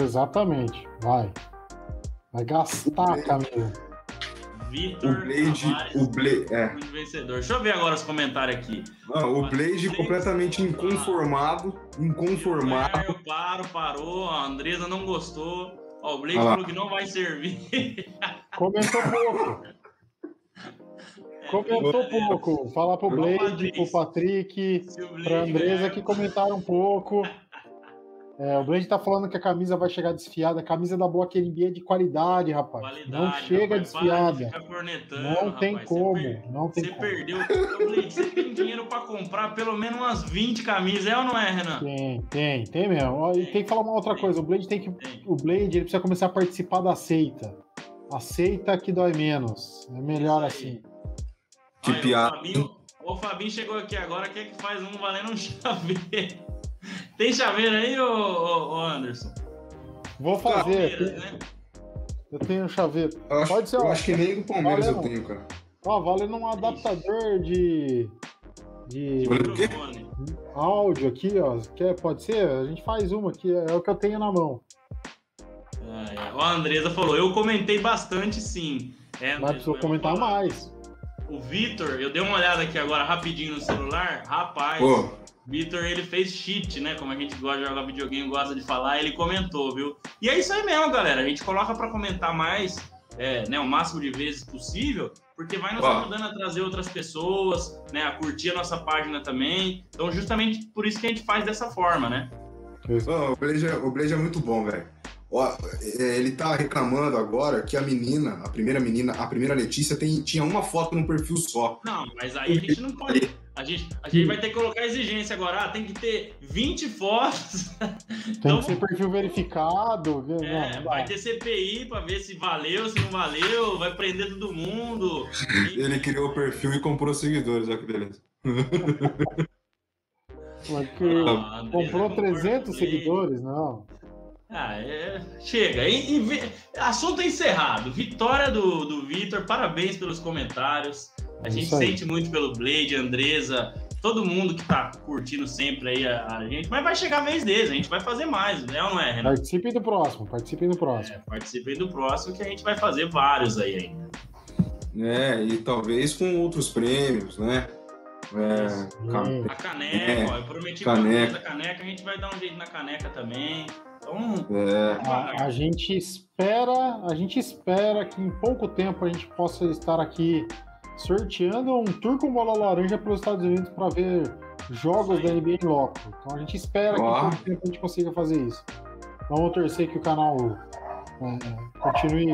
Exatamente, vai. Vai gastar a camisa. Vitor. O Blade. O Blade. É. Vencedor. Deixa eu ver agora os comentários aqui. Não, o Blade completamente inconformado. Inconformado. Eu paro, parou. A Andresa não gostou. Ó, o Blade ah falou que não vai servir. Comentou pouco. Comentou pouco. Fala pro Blade, pro Patrick, pra Andresa que comentaram um pouco. É, o Blade tá falando que a camisa vai chegar desfiada. A camisa da Block NBA é de qualidade, rapaz. Qualidade, não chega rapaz, desfiada. não rapaz, tem como. Per... Não tem você como. perdeu. Blade, você tem dinheiro para comprar pelo menos umas 20 camisas, é ou não é, Renan? Tem, tem, tem mesmo. E tem que falar uma outra tem, coisa. O Blade tem que. Tem. O Blade ele precisa começar a participar da aceita. Aceita que dói menos. É melhor assim. Que piada. O Fabinho, o Fabinho chegou aqui agora, quer que faz um valendo um chaveiro. Tem chaveiro aí, ô, ô, Anderson? Vou fazer. Palmeiras, né? Eu tenho um chaveiro. Eu acho, Pode ser, eu acho que nem o Palmeiras eu tenho, cara. Ó, vale num adaptador de. De. Áudio aqui, ó. Quer, pode ser? A gente faz uma aqui, é o que eu tenho na mão. Ah, é. A Andresa falou, eu comentei bastante sim. É, Mas precisa comentar mais. O Vitor, eu dei uma olhada aqui agora rapidinho no celular. Rapaz, Pô. Vitor, ele fez cheat, né? Como a gente gosta de jogar videogame, gosta de falar, ele comentou, viu? E é isso aí mesmo, galera. A gente coloca para comentar mais, é, né, o máximo de vezes possível, porque vai nos ajudando a trazer outras pessoas, né, a curtir a nossa página também. Então, justamente por isso que a gente faz dessa forma, né? Oh, o Blaze é, o é muito bom, velho. Ó, é, ele tá reclamando agora que a menina, a primeira menina, a primeira Letícia, tem, tinha uma foto no perfil só. Não, mas aí a gente não pode. A gente, a gente vai ter que colocar exigência agora. Ah, tem que ter 20 fotos. Tem então, que ser perfil verificado. É, não, vai ter CPI para ver se valeu, se não valeu, vai prender todo mundo. Ele criou o perfil e comprou seguidores, olha que beleza. Ah, comprou 300 seguidores, não. Ah, é... chega. E, e, assunto encerrado. Vitória do, do Vitor, parabéns pelos comentários. A gente sente muito pelo Blade, Andresa, todo mundo que tá curtindo sempre aí a, a, gente. Mas vai chegar a vez deles, a gente vai fazer mais, né ou não é, Renan? Participem do próximo, participem do próximo. É, participem do próximo que a gente vai fazer vários aí ainda. É, e talvez com outros prêmios, né? É, a caneca, é, ó, eu prometi caneca. a caneca, a gente vai dar um jeito na caneca também. Então, é. a, a, gente espera, a gente espera que em pouco tempo a gente possa estar aqui sorteando um tour com bola laranja para os Estados Unidos para ver jogos da NBA em loco. Então a gente espera que em pouco tempo a gente consiga fazer isso. Vamos torcer que o canal é, continue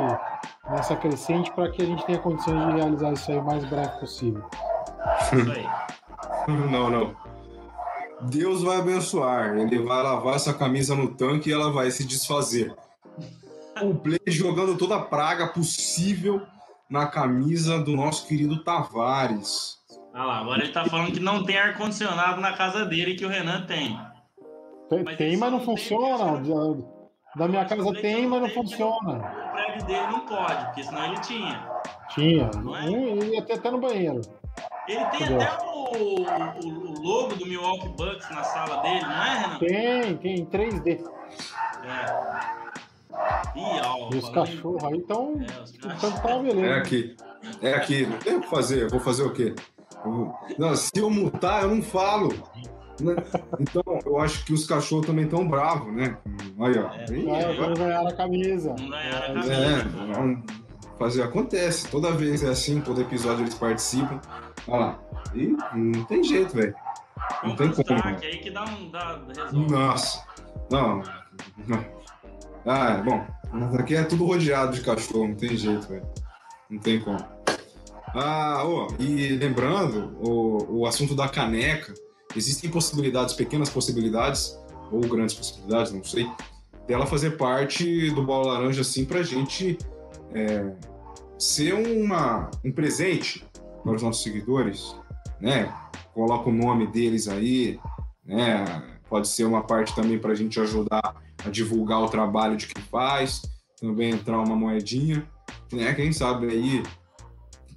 nessa crescente para que a gente tenha condições de realizar isso aí o mais breve possível. Isso aí. Não, não. Deus vai abençoar. Ele vai lavar essa camisa no tanque e ela vai se desfazer. O Play jogando toda a praga possível na camisa do nosso querido Tavares. Ah lá, agora ele tá falando que não tem ar-condicionado na casa dele que o Renan tem. Tem, mas, tem, mas não funciona. Tem, da minha casa tem, mas não funciona. O prédio dele não pode, porque senão ele tinha. Tinha. Não é? E até, até no banheiro. Ele tem até o, o, logo do Milwaukee Bucks na sala dele, não é, Renan? Tem, tem, em 3D. É. Ih, ó, e os cachorros aí estão. É, beleza. É aqui. É aqui. Não tem o que fazer. Vou fazer o quê? Não, se eu mutar, eu não falo. Né? Então, eu acho que os cachorros também estão bravos, né? Aí, ó. É, aí, é, não ganharam a camisa. Não ganharam a camisa. É, vamos fazer. Acontece. Toda vez é assim, todo episódio eles participam. Olha lá. E não tem jeito, velho. Não tem como. Destaque, aí que dá um. Dá, resolve. Nossa. Não. Ah, bom. Aqui é tudo rodeado de cachorro, não tem jeito, velho. Não tem como. Ah, oh, e lembrando, o, o assunto da caneca, existem possibilidades, pequenas possibilidades, ou grandes possibilidades, não sei, dela fazer parte do Bola Laranja, assim, pra gente é, ser uma, um presente para os nossos seguidores, né? Coloca o nome deles aí, né? Pode ser uma parte também para a gente ajudar a divulgar o trabalho de quem faz, também entrar uma moedinha, né? Quem sabe aí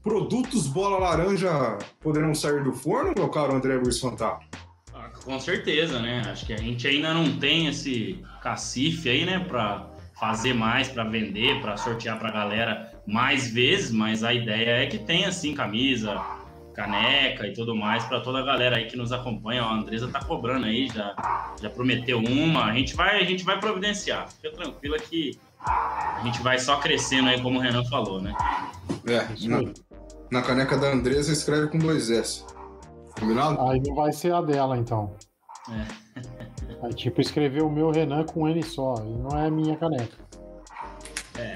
produtos bola laranja poderão sair do forno, meu caro André Luiz Fantástico? Ah, com certeza, né? Acho que a gente ainda não tem esse cacife aí, né, para fazer mais, para vender, para sortear para a galera mais vezes, mas a ideia é que tenha assim camisa, caneca e tudo mais para toda a galera aí que nos acompanha. a Andresa tá cobrando aí, já, já prometeu uma. A gente vai, a gente vai providenciar. Fica tranquila que a gente vai só crescendo aí, como o Renan falou, né? É, na, na caneca da Andresa escreve com dois S. Combinado? Aí não vai ser a dela, então. É. Aí, tipo, escreveu o meu Renan com N só, e não é a minha caneca. É.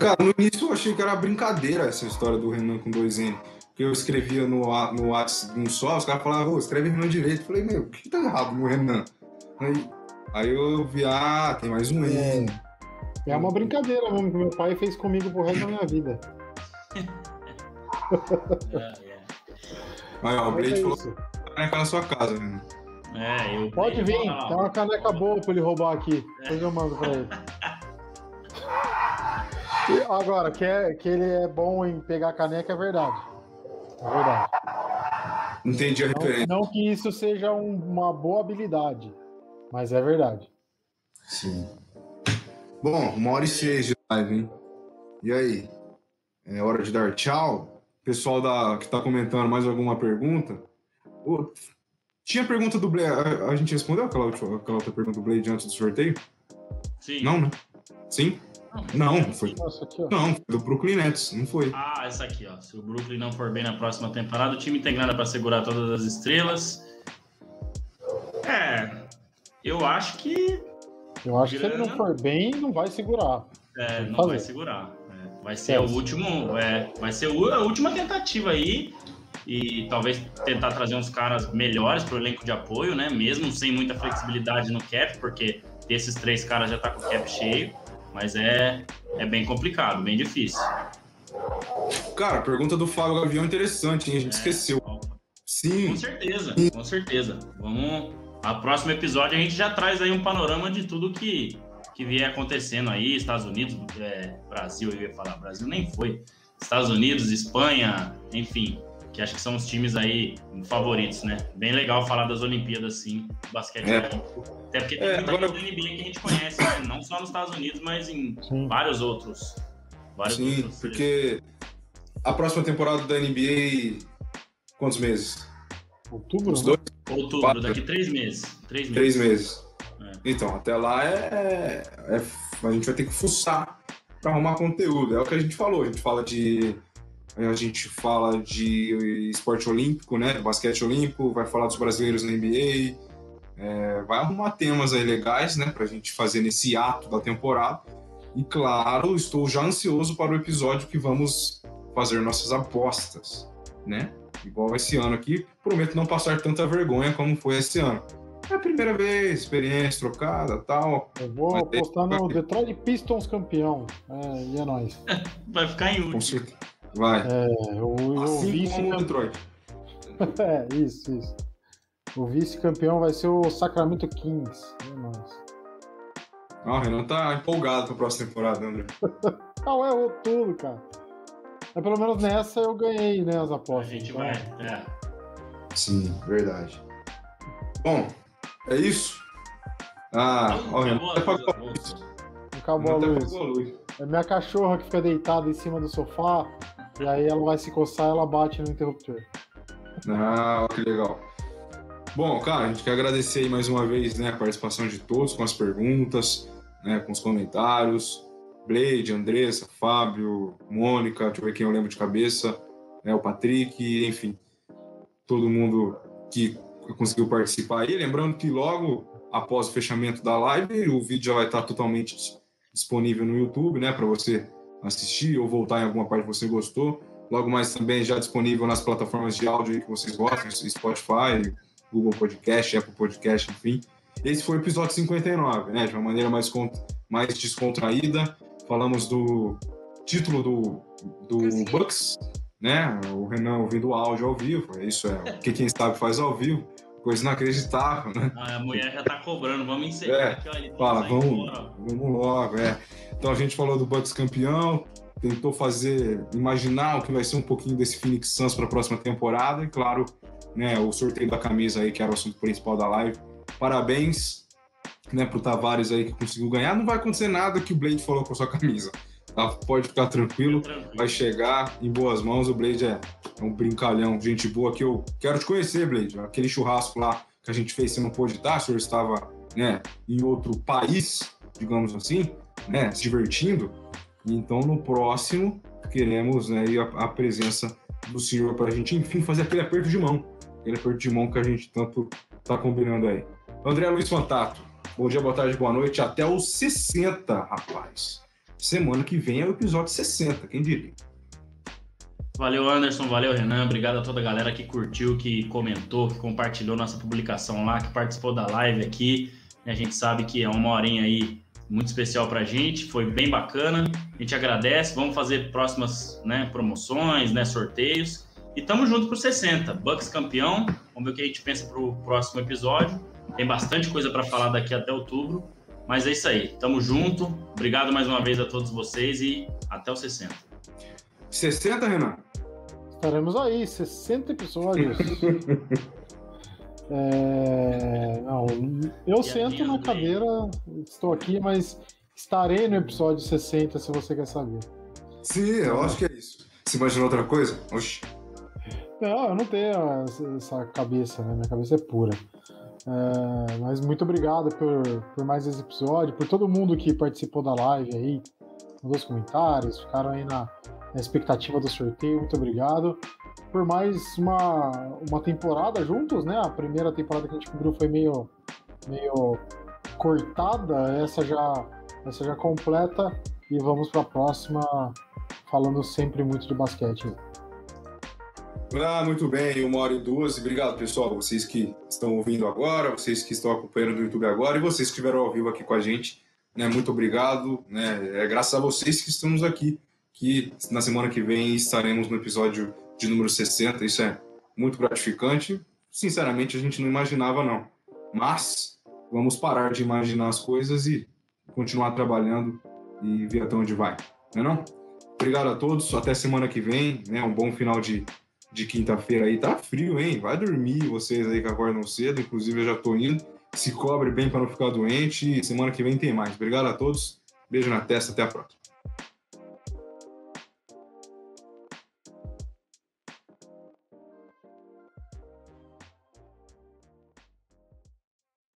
Cara, no início eu achei que era brincadeira essa história do Renan com dois N. Porque eu escrevia no, no WhatsApp um só, os caras falavam, oh, escreve Renan direito. Eu falei, meu, o que tá errado no Renan? Aí, aí eu vi, ah, tem mais um N. É, é uma brincadeira mesmo que meu pai fez comigo pro resto da minha vida. é, é. Aí, ó, o Blade é falou que tá na sua casa, né? É, eu. Pode vir, tem uma caneca boa pra ele roubar aqui. Depois eu mando pra ele. Agora, que, é, que ele é bom em pegar caneca é verdade. É verdade. Entendi a referência. Não, não que isso seja um, uma boa habilidade, mas é verdade. Sim. Bom, uma hora e seis de live, hein? E aí? É hora de dar tchau? Pessoal da, que tá comentando mais alguma pergunta? tinha pergunta do Blade. A, a, gente respondeu aquela, aquela outra pergunta do Blade antes do sorteio? Sim. Não, né? Sim? Não, não foi. não, foi do Brooklyn Nets, não foi. Ah, essa aqui, ó. Se o Brooklyn não for bem na próxima temporada, o time tem grana para segurar todas as estrelas. É, eu acho que Eu acho grana, que se ele não for bem, não vai segurar. É, não fazer. vai segurar. É, vai ser é. o último. É, vai ser a última tentativa aí. E talvez tentar trazer uns caras melhores para o elenco de apoio, né? Mesmo sem muita flexibilidade no cap, porque esses três caras já tá com o cap cheio. Mas é, é bem complicado, bem difícil. Cara, a pergunta do Fábio Gavião é interessante, hein? A gente é, esqueceu. Sim. Com certeza, com certeza. Vamos. A próximo episódio a gente já traz aí um panorama de tudo que, que vier acontecendo aí, Estados Unidos, é, Brasil, eu ia falar, Brasil nem foi. Estados Unidos, Espanha, enfim, que acho que são os times aí favoritos, né? Bem legal falar das Olimpíadas, sim, basquete é. Até porque tem é, muita agora... NBA que a gente conhece, né? não só nos Estados Unidos, mas em sim. vários outros. Vários sim, outros porque a próxima temporada da NBA, quantos meses? Outubro? Os né? dois? Outubro, Quatro. daqui três meses. Três meses. Três meses. É. Então, até lá é, é, A gente vai ter que fuçar para arrumar conteúdo. É o que a gente falou. A gente fala de a gente fala de esporte olímpico, né? Basquete olímpico, vai falar dos brasileiros na NBA, é, vai arrumar temas aí legais, né? Pra gente fazer nesse ato da temporada. E claro, estou já ansioso para o episódio que vamos fazer nossas apostas, né? Igual esse ano aqui, prometo não passar tanta vergonha como foi esse ano. É a primeira vez, experiência trocada tal. Eu vou apostar no Detroit Pistons campeão. É, e é nóis. Vai ficar em último. Vai. É, o, assim o vice como o Detroit. é, isso, isso. O vice-campeão vai ser o Sacramento Kings. É nóis. Ah, o Renan tá empolgado pra próxima temporada, André. Não, é tudo, cara. Mas pelo menos nessa eu ganhei, né, as apostas. A gente então... vai, é. Sim, verdade. Bom, é isso. Ah, ó, Renan até apagou a luz. Acabou a luz. a luz. É minha cachorra que fica deitada em cima do sofá e aí ela vai se coçar ela bate no interruptor. Ah, que legal. Bom, cara, a gente quer agradecer aí mais uma vez né, a participação de todos com as perguntas, né, com os comentários. Blade, Andressa, Fábio, Mônica, deixa eu ver quem eu lembro de cabeça, né, o Patrick, enfim, todo mundo que conseguiu participar aí. Lembrando que logo após o fechamento da live, o vídeo já vai estar totalmente disponível no YouTube, né, para você assistir ou voltar em alguma parte que você gostou. Logo mais também já disponível nas plataformas de áudio que vocês gostam, Spotify, Google Podcast, Apple Podcast, enfim. Esse foi o episódio 59, né, de uma maneira mais, mais descontraída. Falamos do título do, do Bucks, né? O Renan ouvindo o áudio ao vivo, isso é o que quem sabe faz ao vivo coisa inacreditável, né? Ah, a mulher já tá cobrando, vamos encerrar é, aqui, ó, Fala, vamos, vamos logo, é. Então a gente falou do Bucks campeão, tentou fazer, imaginar o que vai ser um pouquinho desse Phoenix Suns para a próxima temporada e, claro, né, o sorteio da camisa aí, que era o assunto principal da live. Parabéns, né, pro Tavares aí que conseguiu ganhar. Não vai acontecer nada que o Blade falou com a sua camisa. Tá? Pode ficar tranquilo, vai chegar em boas mãos. O Blade é, é um brincalhão, gente boa que eu quero te conhecer, Blade. Aquele churrasco lá que a gente fez, você não pôde estar, o senhor estava né, em outro país, digamos assim, né, se divertindo. Então, no próximo, queremos né, a, a presença do senhor para a gente, enfim, fazer aquele aperto de mão. Aquele aperto de mão que a gente tanto está combinando aí. André Luiz Fantato, bom dia, boa tarde, boa noite. Até os 60, rapaz. Semana que vem é o episódio 60, quem diria? Valeu, Anderson. Valeu, Renan. Obrigado a toda a galera que curtiu, que comentou, que compartilhou nossa publicação lá, que participou da live aqui. A gente sabe que é uma horinha aí muito especial pra gente, foi bem bacana. A gente agradece. Vamos fazer próximas né, promoções, né, sorteios. E tamo junto pro 60. Bucks campeão. Vamos ver o que a gente pensa pro próximo episódio. Tem bastante coisa para falar daqui até outubro. Mas é isso aí. Tamo junto. Obrigado mais uma vez a todos vocês e até o 60. 60, Renan? Estaremos aí, 60 episódios. é... Não, eu e sento na cadeira, estou aqui, mas estarei no episódio 60 se você quer saber. Sim, eu acho que é isso. Você imaginou outra coisa? Oxi. Não, eu não tenho essa cabeça, né? Minha cabeça é pura. É, mas muito obrigado por, por mais esse episódio, por todo mundo que participou da live aí, mandou os comentários, ficaram aí na, na expectativa do sorteio. Muito obrigado. Por mais uma, uma temporada juntos, né? A primeira temporada que a gente cobriu foi meio, meio cortada, essa já, essa já completa e vamos para a próxima, falando sempre muito de basquete. Ah, muito bem, uma hora e duas. Obrigado, pessoal. Vocês que estão ouvindo agora, vocês que estão acompanhando no YouTube agora e vocês que estiveram ao vivo aqui com a gente. Né, muito obrigado. Né, é graças a vocês que estamos aqui, que na semana que vem estaremos no episódio de número 60. Isso é muito gratificante. Sinceramente, a gente não imaginava, não. Mas vamos parar de imaginar as coisas e continuar trabalhando e ver até onde vai. Não é não? Obrigado a todos. Até semana que vem. Né, um bom final de de quinta-feira aí. Tá frio, hein? Vai dormir vocês aí que acordam cedo. Inclusive, eu já tô indo. Se cobre bem para não ficar doente. Semana que vem tem mais. Obrigado a todos. Beijo na testa. Até a próxima.